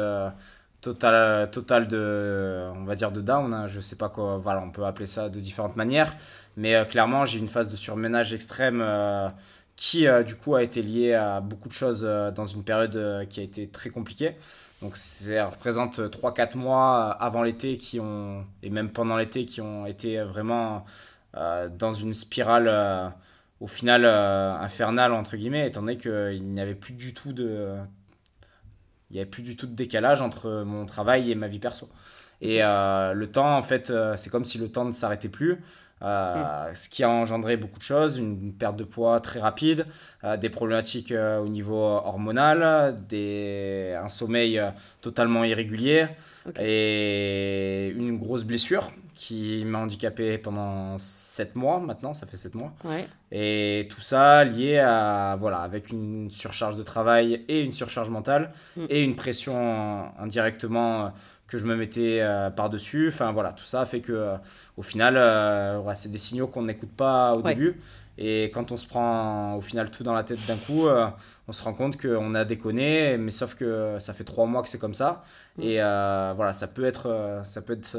Speaker 2: totale, totale de, on va dire, de down. Hein, je sais pas quoi, voilà, on peut appeler ça de différentes manières, mais clairement, j'ai une phase de surménage extrême qui euh, du coup a été lié à beaucoup de choses euh, dans une période euh, qui a été très compliquée. Donc ça représente 3-4 mois avant l'été qui ont, et même pendant l'été qui ont été vraiment dans une spirale au final infernale entre guillemets, étant donné qu'il n'y avait plus du tout de... Il n'y avait plus du tout de décalage entre mon travail et ma vie perso. Et le temps, en fait, c'est comme si le temps ne s'arrêtait plus. Euh, ce qui a engendré beaucoup de choses, une perte de poids très rapide, euh, des problématiques euh, au niveau hormonal, des, un sommeil totalement irrégulier et une grosse blessure qui m'a handicapé pendant 7 mois maintenant, ça fait 7 mois. Et tout ça lié à, voilà, avec une surcharge de travail et une surcharge mentale mm. et une pression indirectement que je me mettais euh, par-dessus. Enfin voilà, tout ça fait que euh, au final, euh, c'est des signaux qu'on n'écoute pas au début. Et quand on se prend au final tout dans la tête d'un coup, on se rend compte qu'on a déconné, mais sauf que ça fait trois mois que c'est comme ça. Mm. Et voilà, ça peut être, ça peut être,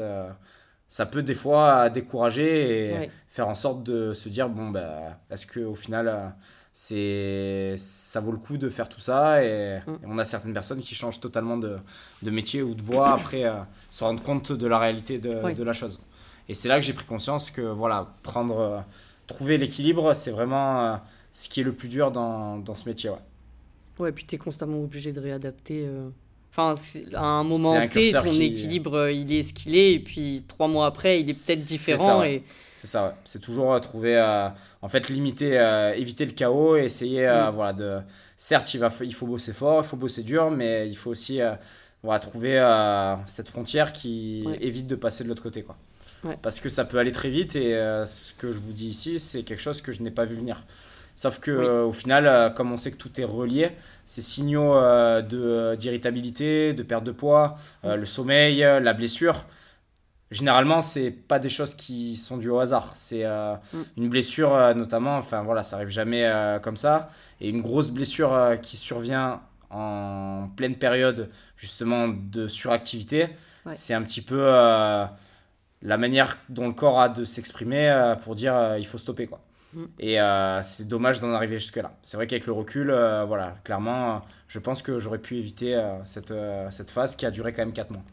Speaker 2: ça peut des fois décourager et faire en sorte de se dire bon ben, est-ce que au final c'est ça vaut le coup de faire tout ça et, mm. on a certaines personnes qui changent totalement de, de métier ou de voie après euh, se rendre compte de la réalité de, de la chose. Et c'est là que j'ai pris conscience que voilà prendre euh, trouver l'équilibre c'est vraiment euh, ce qui est le plus dur dans, dans ce métier ouais.
Speaker 1: Ouais puis tu es constamment obligé de réadapter Enfin, à un moment T, ton équilibre, il est ce qu'il est, et puis trois mois après, il est peut-être différent. Et
Speaker 2: c'est ça, ouais. C'est toujours euh, trouver, euh, en fait, limiter, euh, éviter le chaos et essayer, mm. voilà, de. Certes, il, va, il faut bosser fort, il faut bosser dur, mais il faut aussi, voilà, trouver cette frontière qui évite de passer de l'autre côté, quoi. Parce que ça peut aller très vite et ce que je vous dis ici, c'est quelque chose que je n'ai pas vu venir. Sauf que au final, comme on sait que tout est relié, ces signaux de d'irritabilité, de perte de poids, le sommeil, la blessure, généralement, c'est pas des choses qui sont dues au hasard. C'est euh, mm. une blessure, euh, notamment, enfin voilà, ça arrive jamais euh, comme ça. Et une grosse blessure qui survient en pleine période, justement, de suractivité, c'est un petit peu la manière dont le corps a de s'exprimer pour dire il faut stopper, quoi. Mm. Et c'est dommage d'en arriver jusque-là. C'est vrai qu'avec le recul, voilà, clairement, je pense que j'aurais pu éviter cette, cette phase qui a duré quand même 4 mois.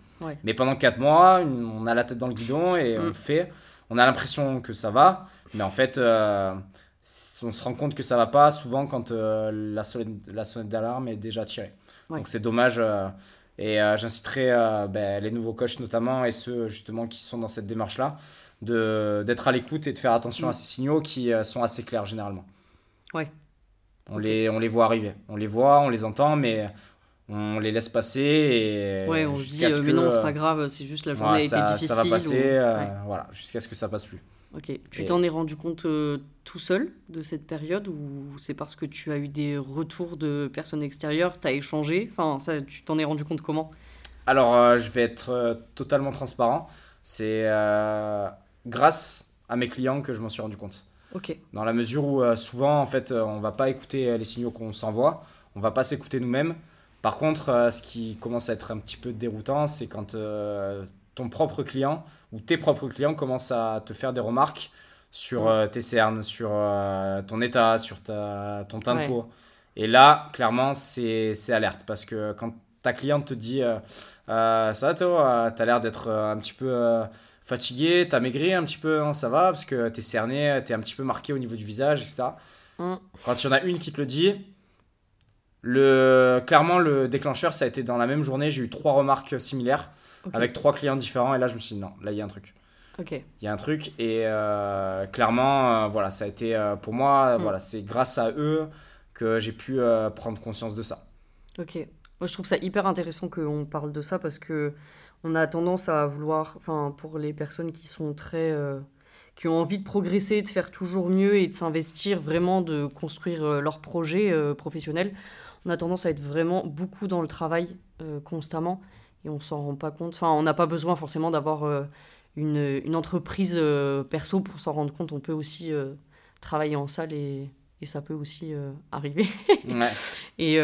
Speaker 2: Mais pendant 4 mois, on a la tête dans le guidon et on mm. fait. On a l'impression que ça va, mais en fait, euh, on se rend compte que ça va pas souvent quand euh, la, sonnette, la sonnette d'alarme est déjà tirée. Donc c'est dommage. Euh, et j'inciterai ben, les nouveaux coachs notamment et ceux justement qui sont dans cette démarche-là d'être à l'écoute et de faire attention mm. à ces signaux qui sont assez clairs généralement.
Speaker 1: Ouais.
Speaker 2: On, les, on les voit arriver. On les voit, on les entend, mais on les laisse passer et
Speaker 1: ouais on se dit euh, mais non c'est pas grave c'est juste la journée a été difficile
Speaker 2: ça va passer euh, voilà jusqu'à ce que ça passe plus
Speaker 1: ok tu t'en es rendu compte euh, tout seul de cette période ou c'est parce que tu as eu des retours de personnes extérieures tu as échangé? Enfin ça tu t'en es rendu compte comment?
Speaker 2: Alors je vais être totalement transparent c'est grâce à mes clients que je m'en suis rendu compte. Dans la mesure où souvent en fait on va pas écouter les signaux qu'on s'envoie. On va pas s'écouter nous-mêmes. Par contre, euh, ce qui commence à être un petit peu déroutant, c'est quand euh, ton propre client ou tes propres clients commencent à te faire des remarques sur euh, tes cernes, sur ton état, sur ta, ton teint de peau. Et là, clairement, c'est alerte parce que quand ta cliente te dit Ça va, Théo, t'as l'air d'être un petit peu fatigué, t'as maigri un petit peu, hein, ça va, parce que t'es cerné, t'es un petit peu marqué au niveau du visage, etc. Mm. Quand il y en a une qui te le dit, le, clairement, le déclencheur, ça a été dans la même journée. J'ai eu trois remarques similaires avec trois clients différents. Et là, je me suis dit, non, là, il y a un truc. Il y a un truc. Et euh, clairement, euh, voilà, ça a été euh, pour moi, mm. voilà, c'est grâce à eux que j'ai pu prendre conscience de ça.
Speaker 1: Ok. Moi, je trouve ça hyper intéressant qu'on parle de ça parce que on a tendance à vouloir, enfin, pour les personnes qui sont très qui ont envie de progresser, de faire toujours mieux et de s'investir vraiment, de construire leur projet professionnel, on a tendance à être vraiment beaucoup dans le travail euh, constamment. et on s'en rend pas compte. Enfin, on n'a pas besoin forcément d'avoir euh, une, une, entreprise euh, perso pour s'en rendre compte. On peut aussi euh, travailler en salle et, et, ça peut aussi arriver.
Speaker 2: ouais.
Speaker 1: et,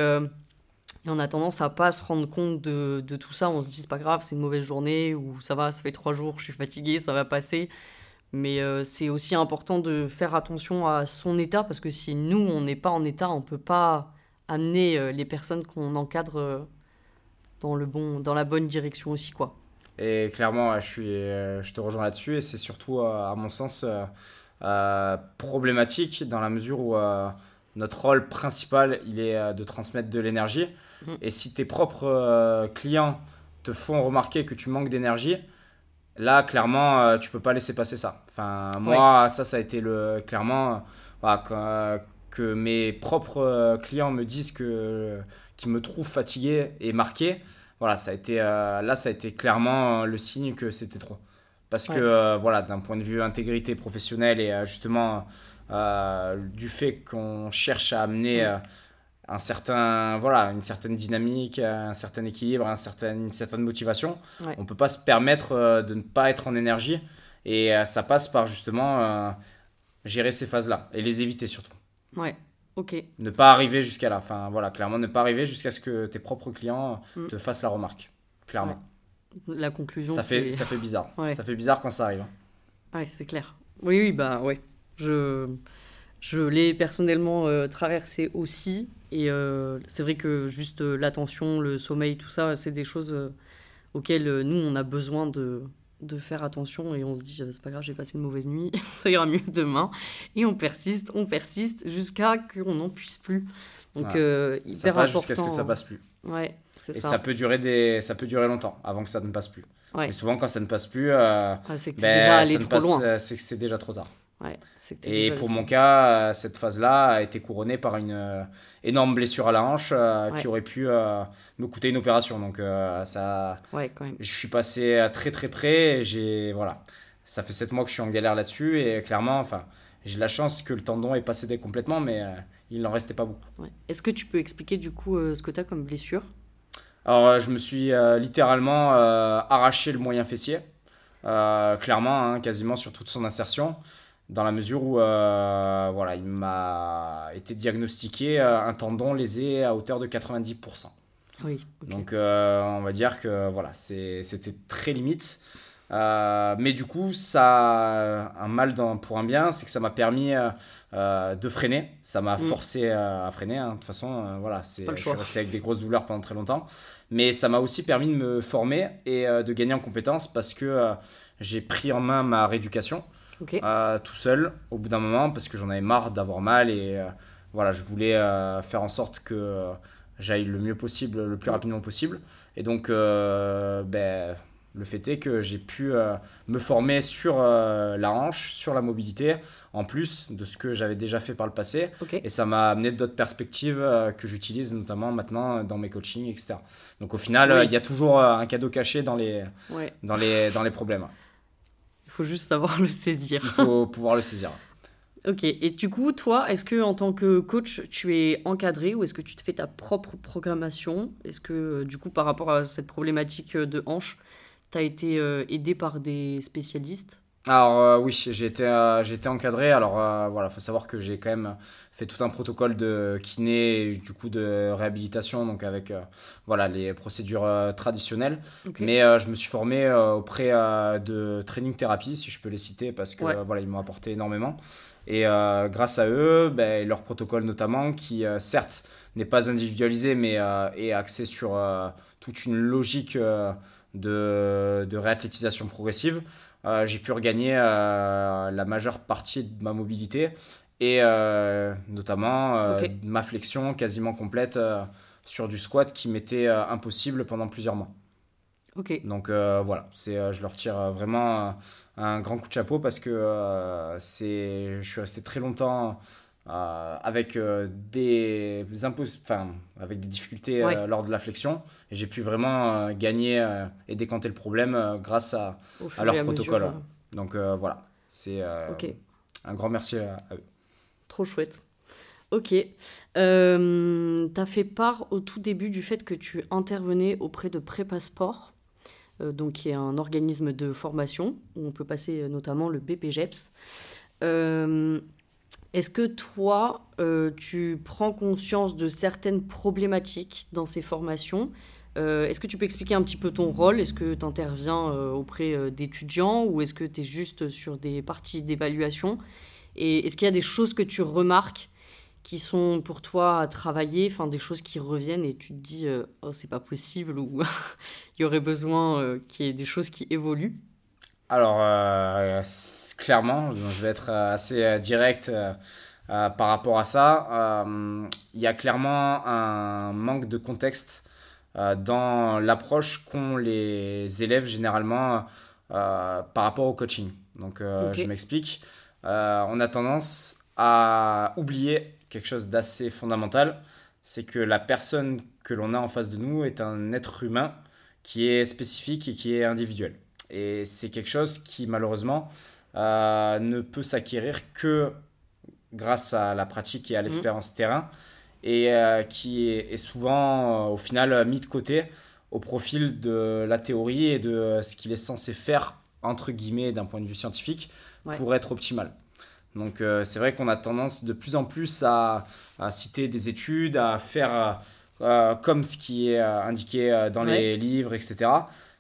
Speaker 1: et, on a tendance à pas se rendre compte de, de tout ça. On se dit c'est pas grave, c'est une mauvaise journée ou ça va, ça fait trois jours, je suis fatigué, ça va passer. Mais c'est aussi important de faire attention à son état parce que si nous on n'est pas en état, on peut pas amener les personnes qu'on encadre dans, le bon, dans la bonne direction aussi. quoi.
Speaker 2: Et clairement, je, suis, euh, je te rejoins là-dessus et c'est surtout, euh, à mon sens, euh, problématique dans la mesure où notre rôle principal, il est de transmettre de l'énergie. Mmh. Et si tes propres clients te font remarquer que tu manques d'énergie, là, clairement, tu peux pas laisser passer ça. Enfin, moi, ça, ça a été le, clairement, que, que, mes propres clients me disent que qui me trouvent fatigué et marqué, voilà, ça a été, euh, là, ça a été clairement euh, le signe que c'était trop. Parce que, euh, voilà, d'un point de vue intégrité professionnelle et justement du fait qu'on cherche à amener un certain, voilà, une certaine dynamique, un certain équilibre, un certain, une certaine motivation, on ne peut pas se permettre de ne pas être en énergie. Et ça passe par justement gérer ces phases-là et les éviter surtout.
Speaker 1: Ouais, Ok.
Speaker 2: Ne pas arriver jusqu'à là. Enfin, voilà, clairement, ne pas arriver jusqu'à ce que tes propres clients mm. te fassent la remarque. Clairement.
Speaker 1: La conclusion,
Speaker 2: ça fait, ça fait bizarre. Ça fait bizarre quand ça arrive. Hein.
Speaker 1: Ouais, c'est clair. Oui, oui, bah ouais. Je, je l'ai personnellement euh, traversé aussi. Et euh, c'est vrai que juste euh, l'attention, le sommeil, tout ça, c'est des choses auxquelles nous, on a besoin de, de faire attention. Et on se dit c'est pas grave j'ai passé une mauvaise nuit ça ira mieux demain. Et on persiste on persiste jusqu'à qu'on n'en puisse plus. Donc euh, hyper ça
Speaker 2: passe jusqu'à ce que ça passe plus.
Speaker 1: Ouais
Speaker 2: et ça. peut durer des ça peut durer longtemps avant que ça ne passe plus. Ouais. mais souvent quand ça ne passe plus euh,
Speaker 1: ah, c'est que ben, déjà allé trop loin.
Speaker 2: c'est que c'est déjà trop tard et pour mon cas, euh, cette phase-là a été couronnée par une euh, énorme blessure à la hanche euh, qui aurait pu me coûter une opération. Donc ça,
Speaker 1: ouais, quand même.
Speaker 2: je suis passé à très très près. J'ai voilà, ça fait 7 mois que je suis en galère là-dessus et clairement, enfin, j'ai la chance que le tendon est pas cédé complètement, mais il n'en restait pas beaucoup.
Speaker 1: Est-ce que tu peux expliquer du coup ce que tu as comme blessure?
Speaker 2: Alors je me suis littéralement arraché le moyen fessier, clairement, hein, quasiment sur toute son insertion dans la mesure où euh, voilà, il m'a été diagnostiqué euh, un tendon lésé à hauteur de 90%.
Speaker 1: Oui.
Speaker 2: Donc euh, on va dire que voilà, c'était très limite. mais du coup, ça un mal dans, pour un bien, c'est que ça m'a permis de freiner. Ça m'a mm. forcé à freiner. Hein. De toute façon, voilà, c'est, je suis resté avec des grosses douleurs pendant très longtemps. Mais ça m'a aussi permis de me former et de gagner en compétences parce que j'ai pris en main ma rééducation. Euh, tout seul au bout d'un moment parce que j'en avais marre d'avoir mal et euh, voilà, je voulais euh, faire en sorte que j'aille le mieux possible, le plus rapidement possible. Et donc, ben, le fait est que j'ai pu me former sur la hanche, sur la mobilité, en plus de ce que j'avais déjà fait par le passé. Et ça m'a amené d'autres perspectives que j'utilise notamment maintenant dans mes coachings, etc. Donc au final, il y a toujours un cadeau caché dans les, dans les, dans les problèmes
Speaker 1: faut juste savoir le saisir.
Speaker 2: Il faut pouvoir le saisir.
Speaker 1: Ok, et du coup, toi, est-ce que en tant que coach, tu es encadré ou est-ce que tu te fais ta propre programmation? Est-ce que, du coup, par rapport à cette problématique de hanche, tu as été euh, aidé par des spécialistes?
Speaker 2: Alors euh, oui, j'ai été, euh, été, encadré. Alors euh, voilà, faut savoir que j'ai quand même fait tout un protocole de kiné et du coup de réhabilitation, donc avec voilà les procédures traditionnelles. Mais je me suis formé auprès de Training Therapy, si je peux les citer, parce que voilà ils m'ont apporté énormément. Et grâce à eux, ben, leur protocole notamment, qui certes n'est pas individualisé, mais est axé sur toute une logique de, de réathlétisation progressive. Euh, j'ai pu regagner euh, la majeure partie de ma mobilité et euh, notamment ma flexion quasiment complète sur du squat qui m'était impossible pendant plusieurs mois. Donc voilà, c'est, je leur tire vraiment un grand coup de chapeau parce que c'est, je suis resté très longtemps euh, avec euh, des enfin avec des difficultés euh, lors de la flexion et j'ai pu vraiment gagner et décanter le problème grâce à, à leur protocole. donc voilà. C'est un grand merci à, eux.
Speaker 1: Trop chouette. Ok. Euh, tu as fait part au tout début du fait que tu intervenais auprès de Prépa Sport, euh, donc qui est un organisme de formation où on peut passer euh, notamment le BPGEPS. Est-ce que toi, euh, tu prends conscience de certaines problématiques dans ces formations? Euh, Est-ce que tu peux expliquer un petit peu ton rôle? Est-ce que tu interviens euh, auprès d'étudiants ou est-ce que tu es juste sur des parties d'évaluation? Et est-ce qu'il y a des choses que tu remarques qui sont pour toi à travailler, enfin des choses qui reviennent et tu te dis oh c'est pas possible ou il y aurait besoin qu'il y ait des choses qui évoluent?
Speaker 2: Alors, euh, clairement, je vais être euh, assez euh, direct euh, par rapport à ça. Il y a clairement un manque de contexte dans l'approche qu'ont les élèves généralement par rapport au coaching. Donc, je m'explique. On a tendance à oublier quelque chose d'assez fondamental, c'est que la personne que l'on a en face de nous est un être humain qui est spécifique et qui est individuel. Et c'est quelque chose qui malheureusement euh, ne peut s'acquérir que grâce à la pratique et à l'expérience terrain et euh, qui est, est souvent euh, au final mis de côté au profil de la théorie et de ce qu'il est censé faire entre guillemets d'un point de vue scientifique
Speaker 1: Ouais.
Speaker 2: pour être optimal. Donc euh, c'est vrai qu'on a tendance de plus en plus à, à citer des études, à faire euh, comme ce qui est euh, indiqué dans les livres, etc.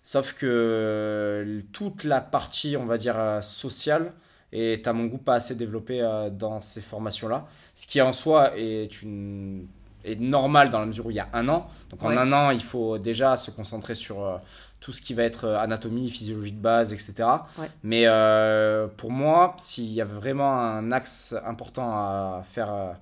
Speaker 2: Sauf que euh, toute la partie, on va dire, euh, sociale est à mon goût pas assez développée euh, dans ces formations-là. Ce qui en soi est, une, est normal dans la mesure où il y a un an. Donc en
Speaker 1: Ouais.
Speaker 2: un an, il faut déjà se concentrer sur tout ce qui va être anatomie, physiologie de base, etc.
Speaker 1: Ouais.
Speaker 2: Mais euh, pour moi, s'il y a vraiment un axe important à faire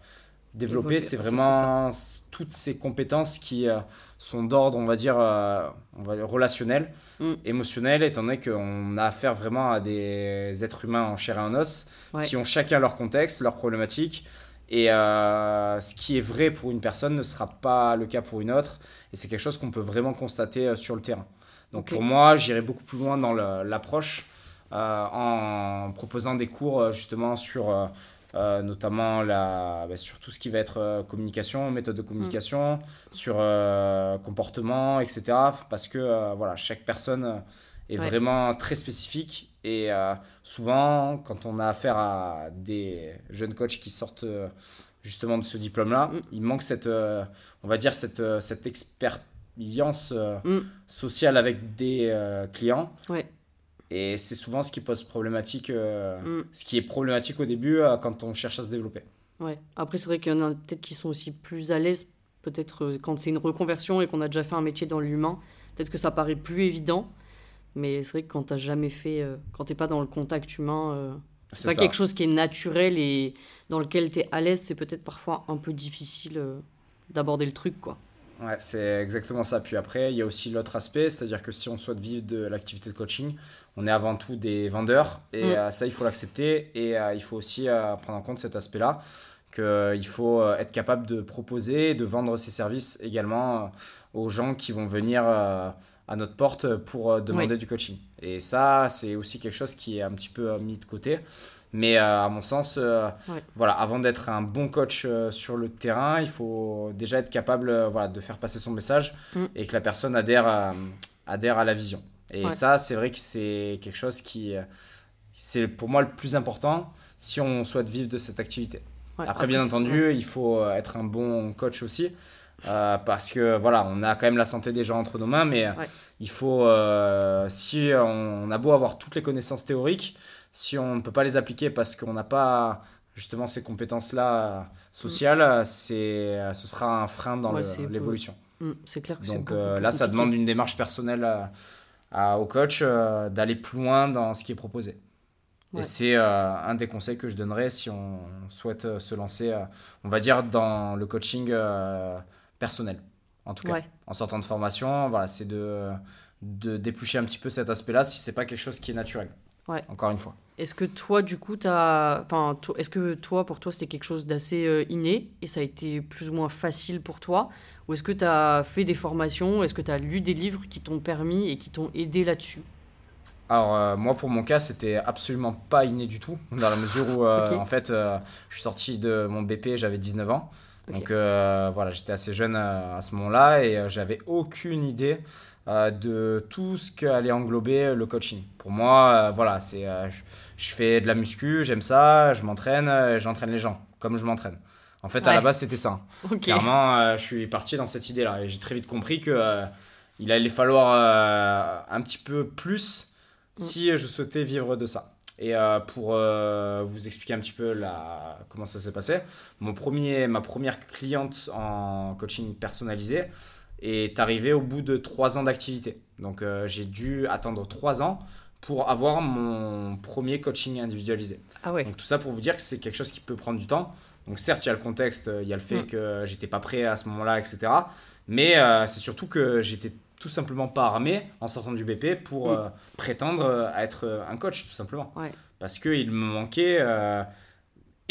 Speaker 2: développer, c'est vraiment toutes ces compétences qui euh, sont d'ordre, on va dire, euh, on va dire relationnel,
Speaker 1: Mm.
Speaker 2: émotionnel, étant donné qu'on a affaire vraiment à des êtres humains en chair et en os,
Speaker 1: Ouais.
Speaker 2: qui ont chacun leur contexte, leurs problématiques. Et euh, ce qui est vrai pour une personne ne sera pas le cas pour une autre. Et c'est quelque chose qu'on peut vraiment constater euh, sur le terrain. Donc pour moi, j'irai beaucoup plus loin dans l'approche euh, en proposant des cours justement sur euh, notamment la, bah, sur tout ce qui va être euh, communication, méthode de communication, sur euh, comportement, etc. Parce que voilà, chaque personne est
Speaker 1: Ouais.
Speaker 2: vraiment très spécifique et souvent quand on a affaire à des jeunes coachs qui sortent justement de ce diplôme-là,
Speaker 1: Mm.
Speaker 2: il manque cette, on va dire cette, cette expérience
Speaker 1: Mm.
Speaker 2: sociale avec des clients.
Speaker 1: Ouais.
Speaker 2: Et c'est souvent ce qui pose problématique, euh,
Speaker 1: Mm.
Speaker 2: ce qui est problématique au début euh, quand on cherche à se développer.
Speaker 1: Ouais. Après, c'est vrai qu'il y en a peut-être qui sont aussi plus à l'aise, peut-être euh, quand c'est une reconversion et qu'on a déjà fait un métier dans l'humain, peut-être que ça paraît plus évident. Mais c'est vrai que quand t'as jamais fait, euh, quand t'es pas dans le contact humain, euh, c'est pas
Speaker 2: ça.
Speaker 1: quelque chose qui est naturel et dans lequel t'es à l'aise, c'est peut-être parfois un peu difficile euh, d'aborder le truc, quoi.
Speaker 2: Ouais, c'est exactement ça. Puis après, il y a aussi l'autre aspect, c'est-à-dire que si on souhaite vivre de l'activité de coaching, on est avant tout des vendeurs. Et
Speaker 1: Mm.
Speaker 2: euh, ça, il faut l'accepter. Et euh, il faut aussi euh, prendre en compte cet aspect-là, qu'il faut être capable de proposer et de vendre ses services également aux gens qui vont venir à notre porte pour demander
Speaker 1: Oui.
Speaker 2: du coaching. Et ça, c'est aussi quelque chose qui est un petit peu mis de côté. Mais euh, à mon sens, euh,
Speaker 1: Ouais.
Speaker 2: voilà, avant d'être un bon coach euh, sur le terrain, il faut déjà être capable voilà, de faire passer son message
Speaker 1: Mm.
Speaker 2: et que la personne adhère à, adhère à la vision. Et
Speaker 1: Ouais.
Speaker 2: ça, c'est vrai que c'est quelque chose qui, c'est pour moi le plus important si on souhaite vivre de cette activité.
Speaker 1: Ouais,
Speaker 2: Après, bien entendu, il faut être un bon coach aussi. parce que voilà, on a quand même la santé des gens entre nos mains, mais il faut, si on, on a beau avoir toutes les connaissances théoriques, si on ne peut pas les appliquer parce qu'on n'a pas justement ces compétences-là euh, sociales, euh, c'est, euh, ce sera un frein dans
Speaker 1: Ouais,
Speaker 2: l'évolution.
Speaker 1: Mm, c'est clair que
Speaker 2: Donc euh, là, ça demande une démarche personnelle à- à- au coach euh, d'aller plus loin dans ce qui est proposé.
Speaker 1: Ouais.
Speaker 2: Et c'est euh, un des conseils que je donnerais si on souhaite se lancer, on va dire, dans le coaching personnel, en tout cas.
Speaker 1: Ouais.
Speaker 2: En sortant de formation, voilà, c'est de, de déplucher un petit peu cet aspect-là si c'est pas quelque chose qui est naturel.
Speaker 1: Ouais.
Speaker 2: Encore une fois.
Speaker 1: Est-ce que toi, du coup, t'as... Enfin, est-ce que toi, pour toi, c'était quelque chose d'assez euh, inné et ça a été plus ou moins facile pour toi? Ou est-ce que tu as fait des formations? Est-ce que tu as lu des livres qui t'ont permis et qui t'ont aidé là-dessus?
Speaker 2: Alors, euh, moi, pour mon cas, c'était absolument pas inné du tout, dans la mesure où, euh, en fait, euh, je suis sorti de mon BP, j'avais 19 ans. Donc, voilà, j'étais assez jeune à ce moment-là et j'avais aucune idée de tout ce qu'allait englober le coaching. Pour moi, euh, voilà, c'est, euh, je, je fais de la muscu, j'aime ça, je m'entraîne, euh, j'entraîne les gens, comme je m'entraîne. En fait, à la base, c'était ça.
Speaker 1: Ok.
Speaker 2: Clairement, euh, je suis parti dans cette idée-là et j'ai très vite compris que euh, il allait falloir euh, un petit peu plus si je souhaitais vivre de ça. Et euh, pour euh, vous expliquer un petit peu la, comment ça s'est passé, mon premier, ma première cliente en coaching personnalisé est arrivée au bout de trois ans d'activité. Donc euh, j'ai dû attendre trois ans pour avoir mon premier coaching individualisé.
Speaker 1: Ah ouais.
Speaker 2: Donc tout ça pour vous dire que c'est quelque chose qui peut prendre du temps. Donc certes, il y a le contexte, il y a le fait
Speaker 1: Mm.
Speaker 2: que j'étais pas prêt à ce moment-là, etc. Mais euh, c'est surtout que j'étais tout simplement pas armé en sortant du BP pour
Speaker 1: Mm.
Speaker 2: euh, prétendre euh, à être euh, un coach, tout simplement.
Speaker 1: Ouais.
Speaker 2: Parce qu'il me manquait euh,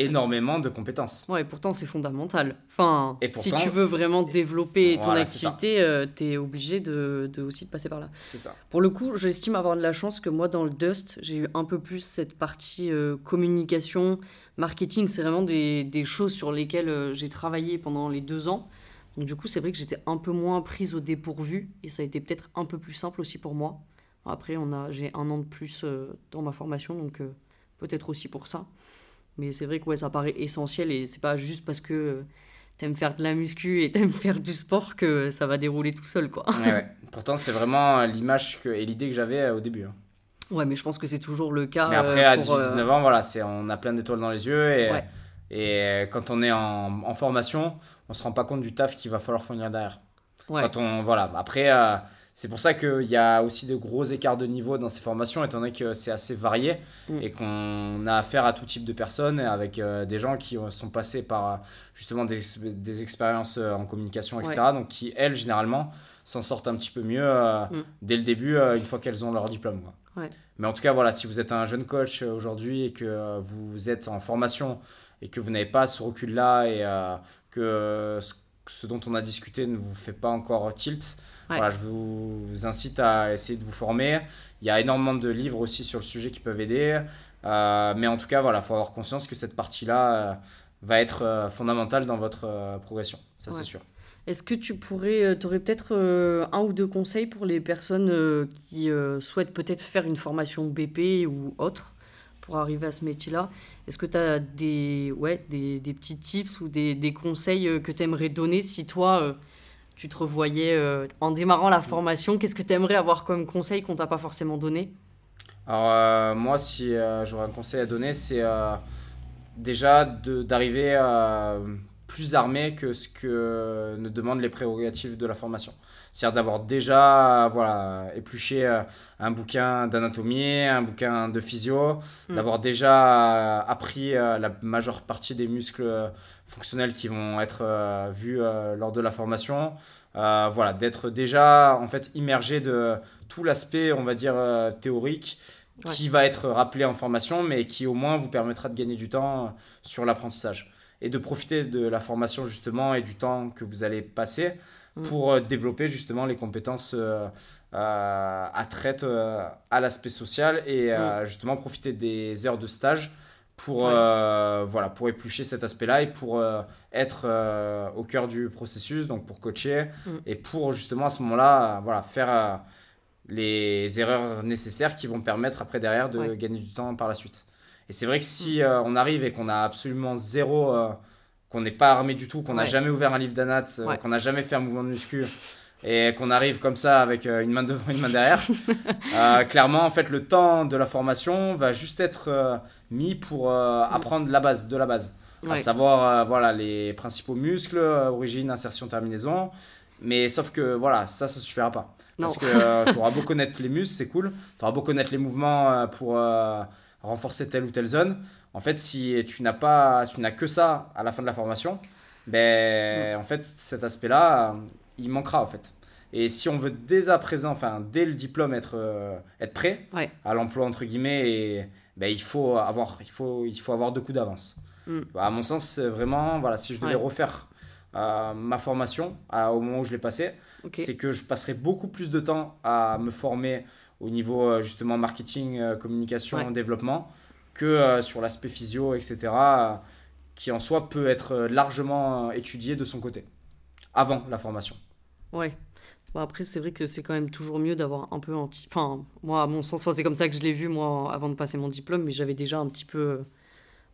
Speaker 2: énormément de compétences.
Speaker 1: Ouais, pourtant c'est fondamental. Enfin,
Speaker 2: Et
Speaker 1: si tu veux vraiment développer ton
Speaker 2: Voilà,
Speaker 1: activité, euh, t'es obligé de, de aussi de passer par là.
Speaker 2: C'est ça.
Speaker 1: Pour le coup, j'estime avoir de la chance que moi, dans le Dust, j'ai eu un peu plus cette partie euh, communication, marketing. C'est vraiment des, des choses sur lesquelles euh, j'ai travaillé pendant les deux ans. Donc, du coup, c'est vrai que j'étais un peu moins prise au dépourvu et ça a été peut-être un peu plus simple aussi pour moi. Après, on a, j'ai un an de plus euh, dans ma formation, donc peut-être aussi pour ça. Mais c'est vrai que ouais, ça paraît essentiel et c'est pas juste parce que euh, t'aimes faire de la muscu et t'aimes faire du sport que ça va dérouler tout seul, quoi.
Speaker 2: Ouais, ouais. Pourtant, c'est vraiment l'image que, et l'idée que j'avais euh, au début. hein.
Speaker 1: Ouais, mais je pense que c'est toujours le cas.
Speaker 2: Mais après,
Speaker 1: euh,
Speaker 2: à
Speaker 1: pour, euh,
Speaker 2: 18-19 ans, voilà, c'est, on a plein d'étoiles dans les yeux. Et,
Speaker 1: Ouais.
Speaker 2: et quand on est en, en formation, on se rend pas compte du taf qu'il va falloir fournir derrière. Quand on, voilà. Après, euh, c'est pour ça qu'il y a aussi de gros écarts de niveau dans ces formations, étant donné que c'est assez varié
Speaker 1: Mm.
Speaker 2: et qu'on a affaire à tout type de personnes, avec euh, des gens qui euh, sont passés par euh, justement des, des expériences en communication, etc. Donc qui, elles, généralement, s'en sortent un petit peu mieux euh,
Speaker 1: Mm.
Speaker 2: dès le début, euh, une fois qu'elles ont leur diplôme. quoi.
Speaker 1: Ouais.
Speaker 2: Mais en tout cas, voilà, si vous êtes un jeune coach aujourd'hui et que vous êtes en formation et que vous n'avez pas ce recul-là et que ce, ce dont on a discuté ne vous fait pas encore tilt,
Speaker 1: Ouais.
Speaker 2: voilà, je vous, vous incite à essayer de vous former. Il y a énormément de livres aussi sur le sujet qui peuvent aider. Euh, mais en tout cas, voilà, il faut avoir conscience que cette partie-là euh, va être euh, fondamentale dans votre progression. Ça,
Speaker 1: Ouais.
Speaker 2: c'est sûr.
Speaker 1: Est-ce que tu pourrais, tu aurais peut-être un ou deux conseils pour les personnes qui souhaitent peut-être faire une formation BP ou autre pour arriver à ce métier-là? Est-ce que tu as des, ouais, des, des petits tips ou des, des conseils que tu aimerais donner si toi, tu te revoyais euh, en démarrant la formation Qu'est-ce que tu aimerais avoir comme conseil qu'on t'a pas forcément donné?
Speaker 2: Alors, euh, moi, si euh, j'aurais un conseil à donner, c'est déjà d'arriver plus armé que ce que ne demandent les prérogatives de la formation. C'est-à-dire d'avoir déjà voilà, épluché un bouquin d'anatomie, un bouquin de physio,
Speaker 1: Mm.
Speaker 2: d'avoir déjà appris la majeure partie des muscles fonctionnels qui vont être euh, vus euh, lors de la formation. Euh, voilà, d'être déjà en fait immergé de tout l'aspect, on va dire, théorique qui va être rappelé en formation, mais qui au moins vous permettra de gagner du temps sur l'apprentissage et de profiter de la formation justement et du temps que vous allez passer
Speaker 1: Mm.
Speaker 2: pour développer justement les compétences attraites euh, à l'aspect social et euh, justement profiter des heures de stage pour,
Speaker 1: Mm. Ouais.
Speaker 2: euh, voilà, pour éplucher cet aspect-là et pour euh, être euh, au cœur du processus, donc pour coacher
Speaker 1: Mm.
Speaker 2: et pour justement à ce moment-là voilà, faire les erreurs nécessaires qui vont permettre après derrière de
Speaker 1: Ouais.
Speaker 2: gagner du temps par la suite. Et c'est vrai que si euh, on arrive et qu'on a absolument zéro, qu'on n'est pas armé du tout, qu'on n'a
Speaker 1: Ouais.
Speaker 2: jamais ouvert un livre d'anat, qu'on n'a jamais fait un mouvement de muscu et qu'on arrive comme ça avec une main devant, une main derrière, clairement en fait le temps de la formation va juste être mis pour euh, apprendre la base de la base à savoir euh, voilà les principaux muscles, euh, origine, insertion, terminaison. Mais sauf que voilà, ça, ça suffira pas.
Speaker 1: Non.
Speaker 2: Parce que tu auras beau connaître les muscles, c'est cool. Tu auras beau connaître les mouvements pour renforcer telle ou telle zone. En fait, si tu n'as pas, tu n'as que ça à la fin de la formation, ben en fait cet aspect-là, il manquera en fait. Et si on veut dès à présent, enfin dès le diplôme être euh, être prêt
Speaker 1: Ouais.
Speaker 2: à l'emploi entre guillemets, et, ben, il faut avoir, il faut, il faut avoir deux coups d'avance.
Speaker 1: Mm.
Speaker 2: Bah, à mon sens, vraiment, voilà, si je devais
Speaker 1: Ouais.
Speaker 2: refaire euh, ma formation au moment où je l'ai passée, c'est que je passerais beaucoup plus de temps à me former au niveau justement marketing, communication, développement, que sur l'aspect physio, etc., qui en soi peut être largement étudié de son côté, avant la formation.
Speaker 1: Ouais. Après, c'est vrai que c'est quand même toujours mieux d'avoir un peu. Enfin, moi, à mon sens, c'est comme ça que je l'ai vu, moi, avant de passer mon diplôme, mais j'avais déjà un petit peu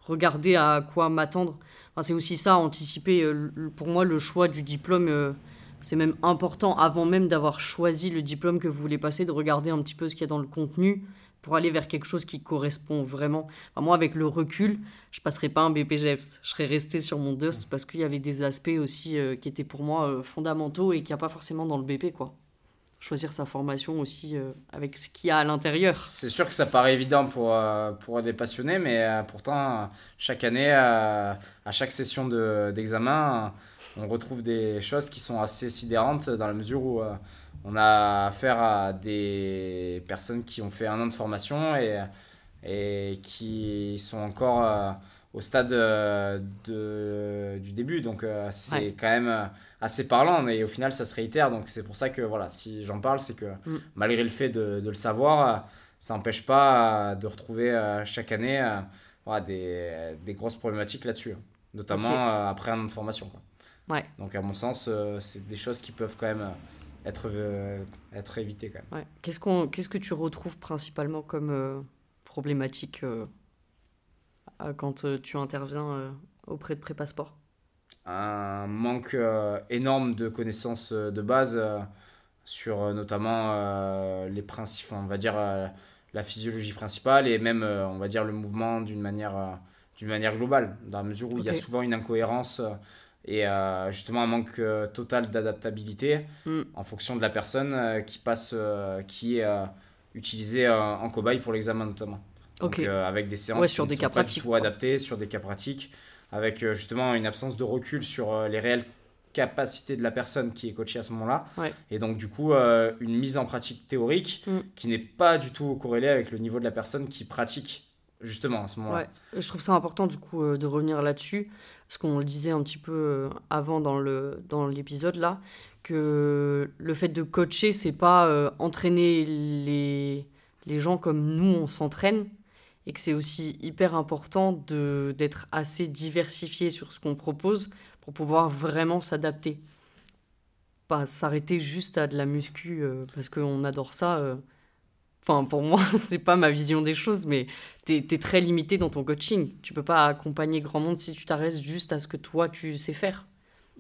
Speaker 1: regardé à quoi m'attendre. Enfin, c'est aussi ça, anticiper. Euh, pour moi, le choix du diplôme, euh, c'est même important, avant même d'avoir choisi le diplôme que vous voulez passer, de regarder un petit peu ce qu'il y a dans le contenu pour aller vers quelque chose qui correspond vraiment. moi, avec le recul, je passerais pas un BPGF. Je serais resté sur mon Dust parce qu'il y avait des aspects aussi euh, qui étaient pour moi euh, fondamentaux et qu'il n'y a pas forcément dans le BP, quoi. Choisir sa formation aussi euh, avec ce qu'il y a à l'intérieur.
Speaker 2: C'est sûr que ça paraît évident pour, pour des passionnés, mais pourtant, chaque année, à chaque session d'examen, on retrouve des choses qui sont assez sidérantes dans la mesure où on a affaire à des personnes qui ont fait un an de formation et, et qui sont encore euh, au stade euh, de, du début. Donc euh, c'est quand même assez parlant et au final ça se réitère. Donc c'est pour ça que voilà, si j'en parle, c'est que mm. malgré le fait de, de le savoir, ça n'empêche pas de retrouver chaque année des, des, grosses problématiques là-dessus, hein. notamment après un an de formation.
Speaker 1: Ouais.
Speaker 2: Donc à mon sens, c'est des choses qui peuvent quand même être, euh, être évité quand
Speaker 1: même. Qu'est-ce, qu'on, qu'est-ce que tu retrouves principalement comme euh, problématique euh, quand tu interviens auprès de Prépasport?
Speaker 2: Un manque énorme de connaissances de base sur notamment les principes, on va dire la physiologie principale et même on va dire le mouvement d'une manière, d'une manière globale, dans la mesure où il y a souvent une incohérence et euh, justement un manque euh, total d'adaptabilité mm. en fonction de la personne euh, qui passe, qui est utilisée en cobaye pour l'examen notamment. Donc avec des séances
Speaker 1: sur
Speaker 2: qui
Speaker 1: des cas pratiques,
Speaker 2: pour adapter sur des cas pratiques, avec justement une absence de recul sur les réelles capacités de la personne qui est coachée à ce moment-là. Et donc du coup une mise en pratique théorique mm. qui n'est pas du tout corrélée avec le niveau de la personne qui pratique justement à ce moment-là.
Speaker 1: Je trouve ça important du coup euh, de revenir là-dessus, parce qu'on le disait un petit peu euh, avant dans le dans l'épisode là, que le fait de coacher, c'est pas euh, entraîner les, les gens comme nous on s'entraîne, et que c'est aussi hyper important de d'être assez diversifié sur ce qu'on propose pour pouvoir vraiment s'adapter. Pas s'arrêter juste à de la muscu parce qu'on adore ça Enfin, pour moi, c'est pas ma vision des choses, mais tu es, très limité dans ton coaching. Tu peux pas accompagner grand monde si tu t'arrêtes juste à ce que toi, tu sais faire.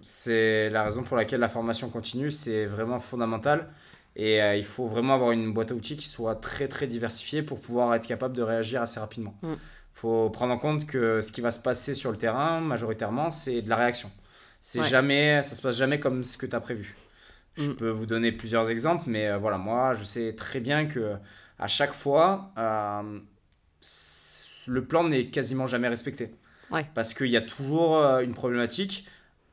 Speaker 2: C'est la raison pour laquelle la formation continue, c'est vraiment fondamental. Et euh, il faut vraiment avoir une boîte à outils qui soit très très diversifiée pour pouvoir être capable de réagir assez rapidement. Il mm. faut prendre en compte que ce qui va se passer sur le terrain, majoritairement, c'est de la réaction. C'est jamais, ça se passe jamais comme ce que tu as prévu. Je mm. peux vous donner plusieurs exemples, mais euh, voilà, moi, je sais très bien que à chaque fois, euh, le plan n'est quasiment jamais respecté. Parce qu'il y a toujours euh, une problématique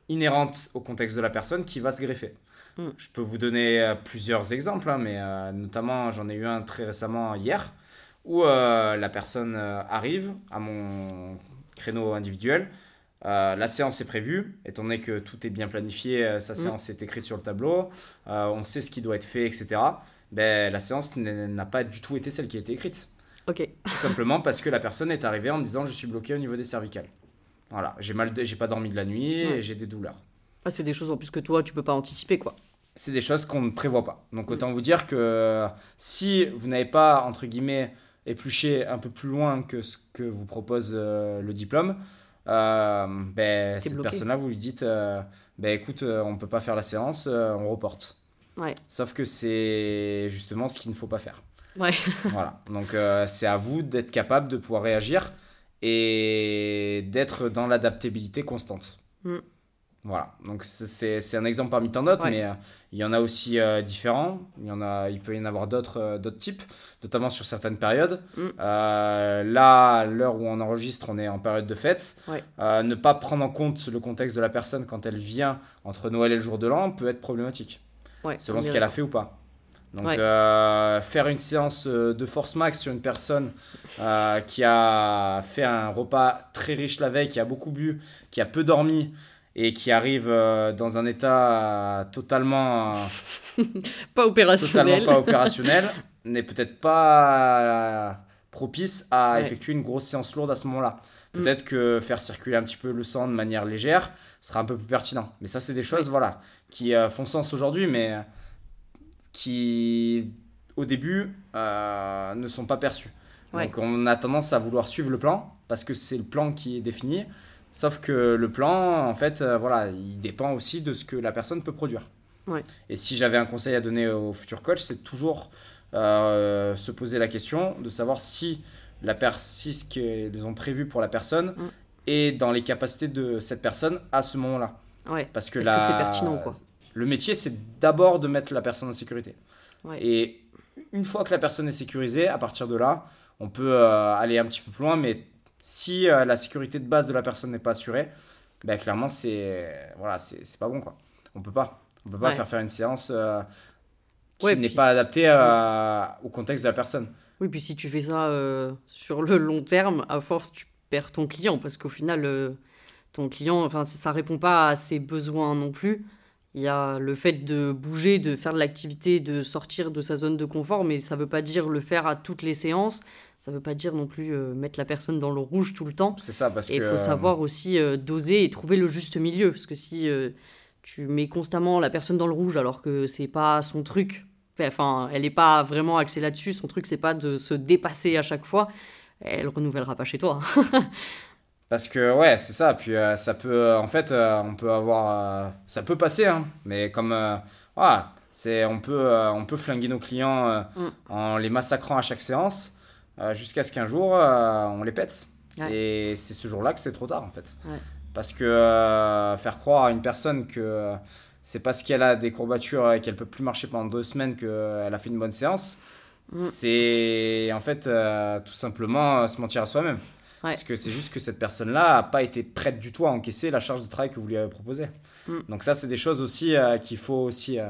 Speaker 2: inhérente au contexte de la personne qui va se greffer. Mm. Je peux vous donner plusieurs exemples, hein, mais notamment j'en ai eu un très récemment hier, où la personne arrive à mon créneau individuel, euh, la séance est prévue, étant donné que tout est bien planifié, euh, sa mm. séance est écrite sur le tableau, euh, on sait ce qui doit être fait, etc. Ben, la séance n'a pas du tout été celle qui a été écrite.
Speaker 1: Ok.
Speaker 2: Tout simplement parce que la personne est arrivée en me disant je suis bloqué au niveau des cervicales. Voilà, j'ai mal, j'ai pas dormi de la nuit et j'ai des douleurs.
Speaker 1: Ah, c'est des choses en plus que toi tu peux pas anticiper quoi.
Speaker 2: C'est des choses qu'on ne prévoit pas. Donc autant vous dire que si vous n'avez pas entre guillemets épluché un peu plus loin que ce que vous propose le diplôme, ben, cette personne-là, vous lui dites euh, ben, écoute, euh, on ne peut pas faire la séance, on reporte.
Speaker 1: Ouais.
Speaker 2: Sauf que c'est justement ce qu'il ne faut pas faire.
Speaker 1: Ouais.
Speaker 2: voilà. Donc c'est à vous d'être capable de pouvoir réagir et d'être dans l'adaptabilité constante. Mm. Voilà, donc c'est un exemple parmi tant d'autres, mais euh, il y en a aussi euh, différents. Il, y en a, il peut y en avoir d'autres euh, d'autres types, notamment sur certaines périodes. Mm. là, l'heure où on enregistre, on est en période de fête. ne pas prendre en compte le contexte de la personne quand elle vient entre Noël et le jour de l'an peut être problématique, selon ce qu'elle a fait ou pas. Donc faire une séance de force max sur une personne qui a fait un repas très riche la veille, qui a beaucoup bu, qui a peu dormi, et qui arrive euh, dans un état totalement
Speaker 1: pas opérationnel.
Speaker 2: Totalement pas opérationnel. n'est peut-être pas propice à
Speaker 1: Ouais.
Speaker 2: effectuer une grosse séance lourde à ce moment-là.
Speaker 1: Mm.
Speaker 2: Peut-être que faire circuler un petit peu le sang de manière légère sera un peu plus pertinent. Mais ça, c'est des choses voilà, qui euh, font sens aujourd'hui, mais euh, qui, au début, euh, ne sont pas perçues.
Speaker 1: Ouais.
Speaker 2: Donc on a tendance à vouloir suivre le plan, parce que c'est le plan qui est défini. Sauf que le plan, en fait, euh, voilà, il dépend aussi de ce que la personne peut produire.
Speaker 1: Ouais.
Speaker 2: Et si j'avais un conseil à donner au futur coach, c'est toujours euh, se poser la question de savoir si la si ce qu'ils ont prévu pour la personne
Speaker 1: Mm.
Speaker 2: est dans les capacités de cette personne à ce moment-là.
Speaker 1: Ouais.
Speaker 2: Parce que,
Speaker 1: que c'est pertinent, quoi?
Speaker 2: le métier, c'est d'abord de mettre la personne en sécurité.
Speaker 1: Ouais.
Speaker 2: Et une fois que la personne est sécurisée, à partir de là, on peut euh, aller un petit peu plus loin, mais si euh, la sécurité de base de la personne n'est pas assurée, ben, clairement, c'est voilà, c'est pas bon. Quoi. On peut pas. On peut pas
Speaker 1: Ouais.
Speaker 2: faire faire une séance euh, qui
Speaker 1: Ouais,
Speaker 2: n'est pas adaptée à- au contexte de la personne.
Speaker 1: Oui, puis si tu fais ça euh, sur le long terme, à force, tu perds ton client parce qu'au final, euh, ton client, enfin, ça répond pas à ses besoins non plus. Il y a le fait de bouger, de faire de l'activité, de sortir de sa zone de confort, mais ça veut pas dire le faire à toutes les séances. Ça veut pas dire non plus euh, mettre la personne dans le rouge tout le temps.
Speaker 2: C'est ça, parce
Speaker 1: Et il
Speaker 2: que.
Speaker 1: faut savoir aussi euh, doser et trouver le juste milieu. Parce que si euh, tu mets constamment la personne dans le rouge alors que c'est pas son truc, enfin, elle n'est pas vraiment axée là-dessus, son truc c'est pas de se dépasser à chaque fois, elle renouvellera pas chez toi.
Speaker 2: Parce que ouais, c'est ça. Puis euh, ça peut, en fait, euh, on peut avoir, euh, ça peut passer, hein, mais comme, euh, voilà, c'est, on peut, euh, on peut flinguer nos clients euh,
Speaker 1: Mm.
Speaker 2: en les massacrant à chaque séance, euh, jusqu'à ce qu'un jour euh, on les pète.
Speaker 1: Ouais.
Speaker 2: Et c'est ce jour-là que c'est trop tard, en fait.
Speaker 1: Ouais.
Speaker 2: Parce que euh, faire croire à une personne que euh, c'est parce qu'elle a des courbatures et qu'elle peut plus marcher pendant deux semaines qu'elle a fait une bonne séance,
Speaker 1: Mm.
Speaker 2: c'est en fait euh, tout simplement euh, se mentir à soi-même.
Speaker 1: Ouais.
Speaker 2: Parce que c'est juste que cette personne-là n'a pas été prête du tout à encaisser la charge de travail que vous lui avez proposée.
Speaker 1: Mm.
Speaker 2: Donc ça, c'est des choses aussi euh, qu'il faut aussi euh,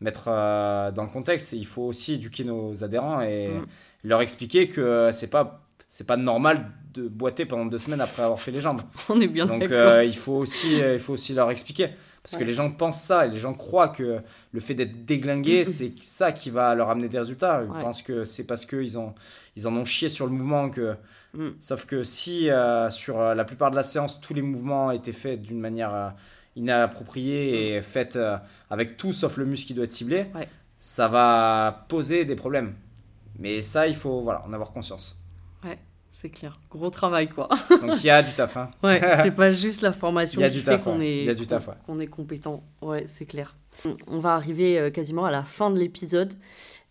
Speaker 2: mettre euh, dans le contexte. Et il faut aussi éduquer nos adhérents et
Speaker 1: Mm.
Speaker 2: Leur expliquer que euh, c'est pas c'est pas normal de boiter pendant deux semaines après avoir fait les jambes.
Speaker 1: On est bien
Speaker 2: Donc euh, il faut aussi euh, il faut aussi leur expliquer parce que les gens pensent ça et les gens croient que le fait d'être déglingué c'est ça qui va leur amener des résultats. Ils
Speaker 1: Ouais.
Speaker 2: pensent que c'est parce qu'ils ont ils en ont chié sur le mouvement que
Speaker 1: Mm.
Speaker 2: sauf que si euh, sur la plupart de la séance tous les mouvements étaient faits d'une manière euh, inappropriée et faite avec tout sauf le muscle qui doit être ciblé,
Speaker 1: Mm. Ouais.
Speaker 2: ça va poser des problèmes. Mais ça il faut voilà en avoir conscience.
Speaker 1: C'est clair. Gros travail, quoi.
Speaker 2: Donc il y a du taf hein.
Speaker 1: Ouais, c'est pas juste la formation
Speaker 2: Il y a
Speaker 1: qui
Speaker 2: du
Speaker 1: fait
Speaker 2: taf,
Speaker 1: qu'on
Speaker 2: ouais.
Speaker 1: est,
Speaker 2: Il y a du taf, ouais.
Speaker 1: qu'on est compétent. Ouais, c'est clair. On va arriver euh, quasiment à la fin de l'épisode.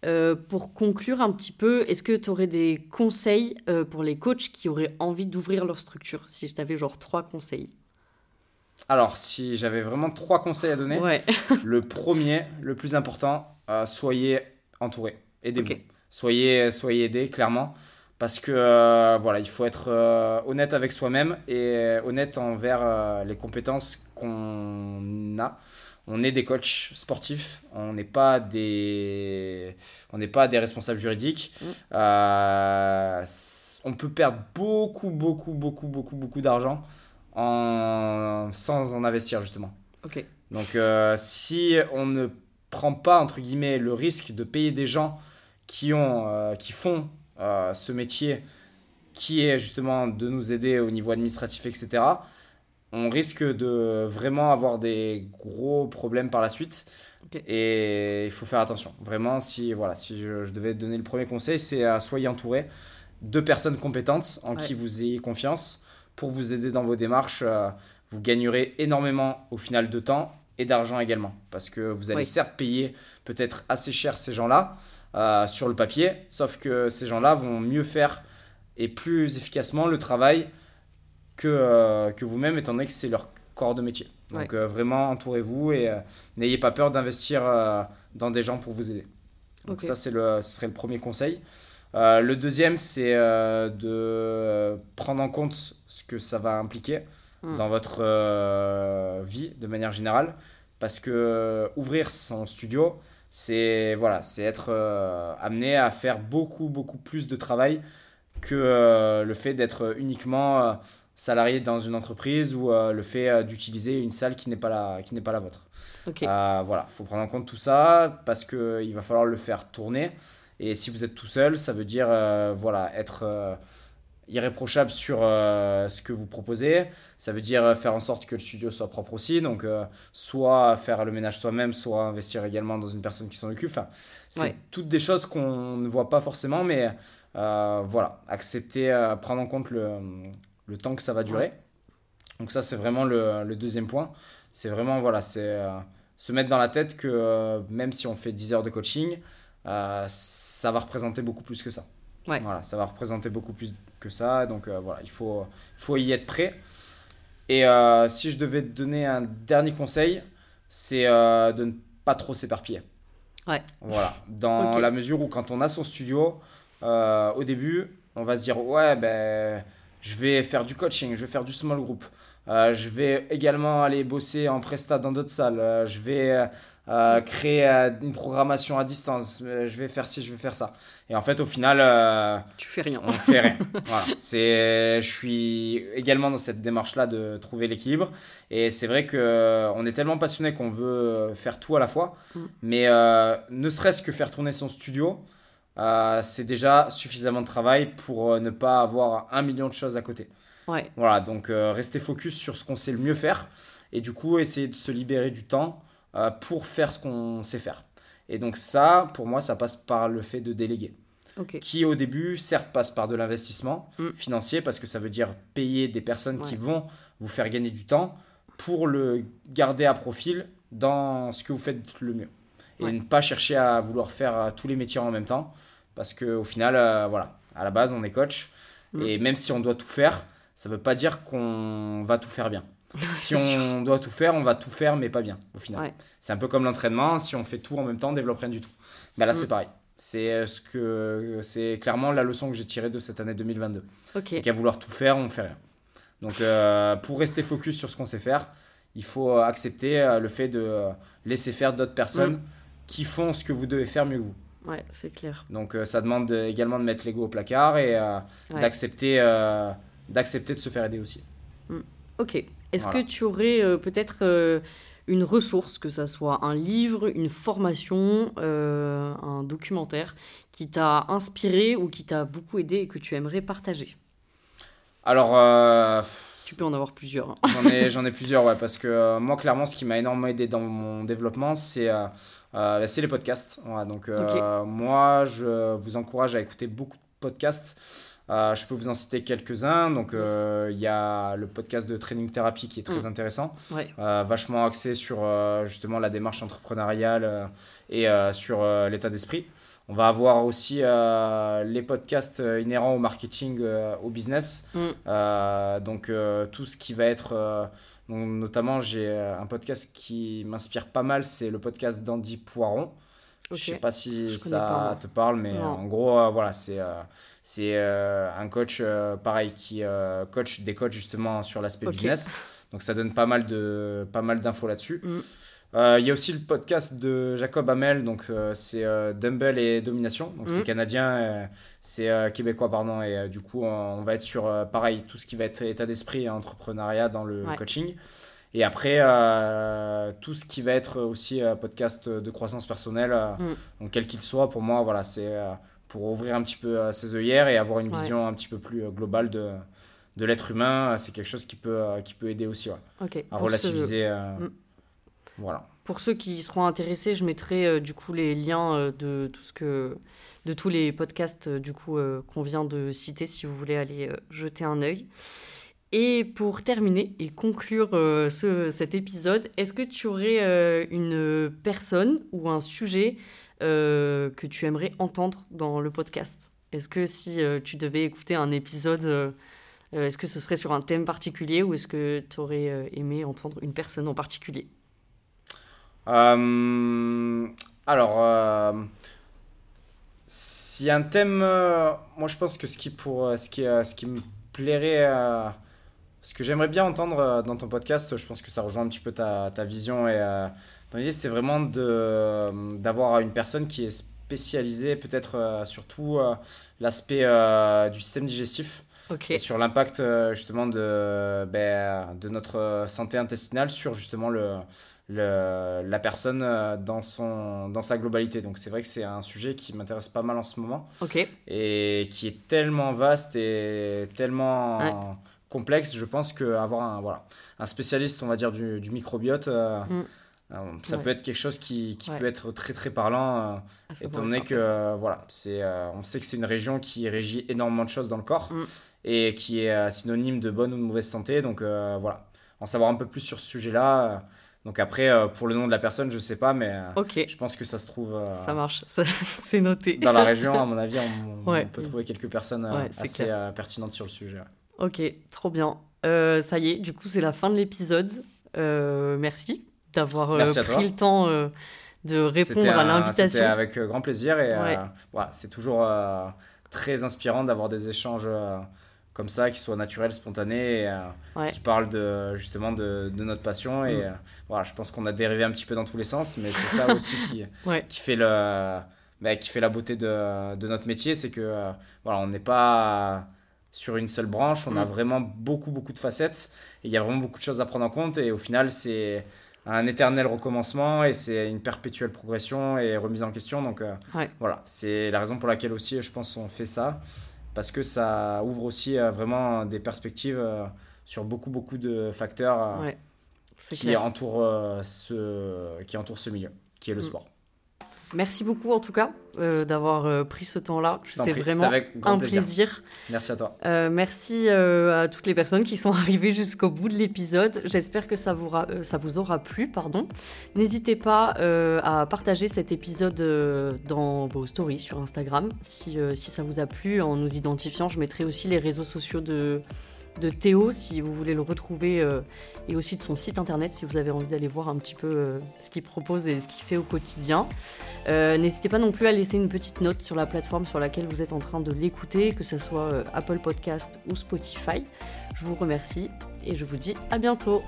Speaker 1: Euh, pour conclure un petit peu, est-ce que tu aurais des conseils euh, pour les coachs qui auraient envie d'ouvrir leur structure? Si je t'avais genre trois conseils.
Speaker 2: Alors, si j'avais vraiment trois conseils à donner,
Speaker 1: Ouais,
Speaker 2: le premier, le plus important, euh, soyez entouré. Aidez-vous. Soyez, soyez aidés, clairement. Parce que euh, voilà, il faut être euh, honnête avec soi-même et honnête envers euh, les compétences qu'on a. On est des coachs sportifs, on n'est pas des, on n'est pas des responsables juridiques.
Speaker 1: Mm.
Speaker 2: On peut perdre beaucoup, beaucoup, beaucoup, beaucoup, beaucoup d'argent en... sans en investir justement.
Speaker 1: ok.
Speaker 2: Donc si on ne prend pas entre guillemets le risque de payer des gens qui ont euh, qui font euh, ce métier qui est justement de nous aider au niveau administratif etc on risque de vraiment avoir des gros problèmes par la suite et il faut faire attention vraiment si voilà si je, je devais donner le premier conseil c'est à soyez entouré de personnes compétentes en
Speaker 1: Ouais.
Speaker 2: qui vous ayez confiance pour vous aider dans vos démarches euh, vous gagnerez énormément au final de temps et d'argent également. Parce que vous allez
Speaker 1: Oui.
Speaker 2: certes payer peut-être assez cher ces gens-là euh, sur le papier, sauf que ces gens-là vont mieux faire et plus efficacement le travail que, euh, que vous-même, étant donné que c'est leur corps de métier. Donc euh, vraiment, entourez-vous et n'ayez pas peur d'investir dans des gens pour vous aider. Donc ça, c'est le, ce serait le premier conseil. Euh, le deuxième, c'est euh, de prendre en compte ce que ça va impliquer
Speaker 1: Mm.
Speaker 2: dans votre euh, vie de manière générale. Parce que ouvrir son studio, c'est voilà, c'est être euh, amené à faire beaucoup, beaucoup plus de travail que euh, le fait d'être uniquement euh, salarié dans une entreprise ou le fait d'utiliser une salle qui n'est pas la, qui n'est pas la vôtre.
Speaker 1: Ok.
Speaker 2: Euh, voilà, faut prendre en compte tout ça parce que il va falloir le faire tourner Et si vous êtes tout seul, ça veut dire voilà, être irréprochable sur euh, ce que vous proposez. Ça veut dire euh, faire en sorte que le studio soit propre aussi. Donc, euh, soit faire le ménage soi-même, soit investir également dans une personne qui s'en occupe. Enfin, c'est toutes des choses qu'on ne voit pas forcément, mais voilà, accepter, prendre en compte le, le, temps que ça va durer. Donc, ça, c'est vraiment le, le, deuxième point. C'est vraiment, voilà, c'est se mettre dans la tête que même si on fait 10 heures de coaching, ça va représenter beaucoup plus que ça. Voilà, ça va représenter beaucoup plus que ça. Donc euh, voilà, il faut, faut y être prêt. Et euh, si je devais te donner un dernier conseil, c'est euh, de ne pas trop s'éparpiller.
Speaker 1: Ouais.
Speaker 2: Voilà, dans la mesure où quand on a son studio, au début, on va se dire ouais, ben, je vais faire du coaching, je vais faire du small group. je vais également aller bosser en prestat dans d'autres salles. je vais créer une programmation à distance. je vais faire ci, je vais faire ça. Et en fait, au final, euh,
Speaker 1: tu fais rien.
Speaker 2: On fait rien. voilà. C'est, je suis également dans cette démarche-là de trouver l'équilibre. Et c'est vrai que euh, on est tellement passionné qu'on veut faire tout à la fois. Mm. Mais euh, ne serait-ce que faire tourner son studio, c'est déjà suffisamment de travail pour ne pas avoir un million de choses à côté.
Speaker 1: Ouais.
Speaker 2: Voilà. Donc, rester focus sur ce qu'on sait le mieux faire. Et du coup, essayer de se libérer du temps pour faire ce qu'on sait faire. Et donc ça, pour moi, ça passe par le fait de déléguer. Qui au début, certes, passe par de l'investissement mm. financier, parce que ça veut dire payer des personnes qui vont vous faire gagner du temps pour le garder à profil dans ce que vous faites le mieux. Et ne pas chercher à vouloir faire euh, tous les métiers en même temps, parce qu'au final, euh, voilà, à la base, on est coach, mm. et même si on doit tout faire, ça ne veut pas dire qu'on va tout faire bien. Si on doit tout faire, on va tout faire, mais pas bien, au final. C'est un peu comme l'entraînement, si on fait tout en même temps, on développe rien du tout. Bah là, c'est mm. pareil. C'est euh, ce que c'est clairement la leçon que j'ai tirée de cette année 2022. C'est qu'à vouloir tout faire, on fait rien. Donc, euh, pour rester focus sur ce qu'on sait faire, il faut accepter euh, le fait de laisser faire d'autres personnes mm. qui font ce que vous devez faire mieux que vous.
Speaker 1: Ouais, c'est clair.
Speaker 2: Donc, ça demande également de mettre l'ego au placard et d'accepter d'accepter de se faire aider aussi.
Speaker 1: Mm. Ok. Est-ce que tu aurais euh, peut-être euh, une ressource, que ça soit un livre, une formation, euh, un documentaire, qui t'a inspiré ou qui t'a beaucoup aidé et que tu aimerais partager?
Speaker 2: Alors...
Speaker 1: Tu peux en avoir plusieurs. Hein.
Speaker 2: J'en ai, j'en ai plusieurs, ouais, parce que moi, clairement, ce qui m'a énormément aidé dans mon développement, c'est c'est les podcasts. donc, moi, je vous encourage à écouter beaucoup de podcasts. Euh, je peux vous en citer quelques-uns. Donc, euh, il y a le podcast de Training Therapy qui est très mm. intéressant, euh, vachement axé sur justement la démarche entrepreneuriale et sur l'état d'esprit. On va avoir aussi les podcasts inhérents au marketing, au business. Mm. donc, tout ce qui va être. notamment, j'ai un podcast qui m'inspire pas mal, c'est le podcast d'Andy Poiron. Je Je sais pas si ça te parle, mais en gros, voilà, c'est c'est euh, un coach, euh, pareil, qui euh, coach des coachs justement sur l'aspect business. Donc ça donne pas mal de pas mal d'infos là-dessus. Mm. Il y a aussi le podcast de Jacob Hamel, donc c'est Dumbbell et Domination. Donc c'est mm. canadien, c'est québécois, pardon. Et du coup, on, va être sur pareil, tout ce qui va être état d'esprit et entrepreneuriat dans le coaching. Et après, tout ce qui va être aussi podcast de croissance personnelle, mm. donc quel qu'il soit, pour moi, voilà, c'est pour ouvrir un petit peu euh, ses œillères et avoir une vision un petit peu plus euh, globale de, de l'être humain. Euh, c'est quelque chose qui peut, qui peut aider aussi à relativiser. Mm. Voilà.
Speaker 1: Pour ceux qui seront intéressés, je mettrai du coup les liens de tout ce que de tous les podcasts du coup qu'on vient de citer si vous voulez aller jeter un œil. Et pour terminer et conclure ce, cet épisode, est-ce que tu aurais une personne ou un sujet euh, que tu aimerais entendre dans le podcast? Est-ce que si euh, tu devais écouter un épisode, euh, est-ce que ce serait sur un thème particulier ou est-ce que tu aurais aimé entendre une personne en particulier?
Speaker 2: Alors, si un thème, moi je pense que ce qui, pour, ce qui, ce qui me plairait, ce que j'aimerais bien entendre dans ton podcast, je pense que ça rejoint un petit peu ta, ta vision et l'idée, c'est vraiment d'avoir une personne qui est spécialisée, peut-être euh, surtout euh, l'aspect euh, du système digestif. Et sur l'impact justement de, ben, de notre santé intestinale sur justement le, le, la personne euh, dans, son, dans sa globalité. Donc c'est vrai que c'est un sujet qui m'intéresse pas mal en ce moment et qui est tellement vaste et tellement
Speaker 1: Ouais.
Speaker 2: Complexe. Je pense qu'avoir un, voilà, un spécialiste, on va dire, du, du microbiote, euh,
Speaker 1: Mm.
Speaker 2: euh, ça
Speaker 1: Ouais.
Speaker 2: peut être quelque chose qui, qui
Speaker 1: Ouais.
Speaker 2: peut être très très parlant. euh,
Speaker 1: Ah,
Speaker 2: étant donné que voilà, c'est, on sait que c'est une région qui régit énormément de choses dans le corps
Speaker 1: Mm.
Speaker 2: et qui est synonyme de bonne ou de mauvaise santé. Donc voilà, en savoir un peu plus sur ce sujet-là. donc après, euh, pour le nom de la personne, je sais pas, mais euh, je pense que ça se trouve euh,
Speaker 1: ça marche, c'est noté.
Speaker 2: dans la région. À mon avis, on, on
Speaker 1: Ouais.
Speaker 2: peut trouver quelques personnes
Speaker 1: Ouais,
Speaker 2: assez pertinentes sur le sujet.
Speaker 1: Ok, trop bien. Euh, ça y est, du coup, c'est la fin de l'épisode. Euh, merci d'avoir euh, pris
Speaker 2: toi.
Speaker 1: le temps de répondre à l'invitation.
Speaker 2: C'était avec grand plaisir et
Speaker 1: Ouais.
Speaker 2: voilà, c'est toujours très inspirant d'avoir des échanges comme ça qui soient naturels, spontanés et
Speaker 1: Ouais.
Speaker 2: qui parlent de, justement de, de notre passion. Et
Speaker 1: Mm.
Speaker 2: voilà, je pense qu'on a dérivé un petit peu dans tous les sens, mais c'est ça aussi qui,
Speaker 1: Ouais.
Speaker 2: qui, fait le, bah, qui fait la beauté de, de notre métier. C'est que voilà, on n'est pas sur une seule branche, on a
Speaker 1: Mm.
Speaker 2: vraiment beaucoup, beaucoup de facettes et il y a vraiment beaucoup de choses à prendre en compte. Et au final, c'est un éternel recommencement et c'est une perpétuelle progression et remise en question. Donc euh,
Speaker 1: Ouais.
Speaker 2: voilà, c'est la raison pour laquelle aussi je pense on fait ça parce que ça ouvre aussi euh, vraiment des perspectives euh, sur beaucoup beaucoup de facteurs
Speaker 1: Ouais,
Speaker 2: qui
Speaker 1: clair.
Speaker 2: entourent ce qui entourent ce milieu qui est le
Speaker 1: Mm.
Speaker 2: sport.
Speaker 1: Merci beaucoup en tout cas euh, d'avoir euh, pris ce temps-là. C'était vraiment un
Speaker 2: plaisir.
Speaker 1: plaisir.
Speaker 2: Merci à toi.
Speaker 1: Euh, merci à toutes les personnes qui sont arrivées jusqu'au bout de l'épisode. J'espère que ça vous, ra- ça vous aura plu. pardon. N'hésitez pas à partager cet épisode dans vos stories sur Instagram. Si, si ça vous a plu, en nous identifiant, je mettrai aussi les réseaux sociaux de, de Théo si vous voulez le retrouver euh, et aussi de son site internet si vous avez envie d'aller voir un petit peu euh, ce qu'il propose et ce qu'il fait au quotidien. Euh, N'hésitez pas non plus à laisser une petite note sur la plateforme sur laquelle vous êtes en train de l'écouter, que ce soit Apple Podcast ou Spotify. Je vous remercie et je vous dis à bientôt.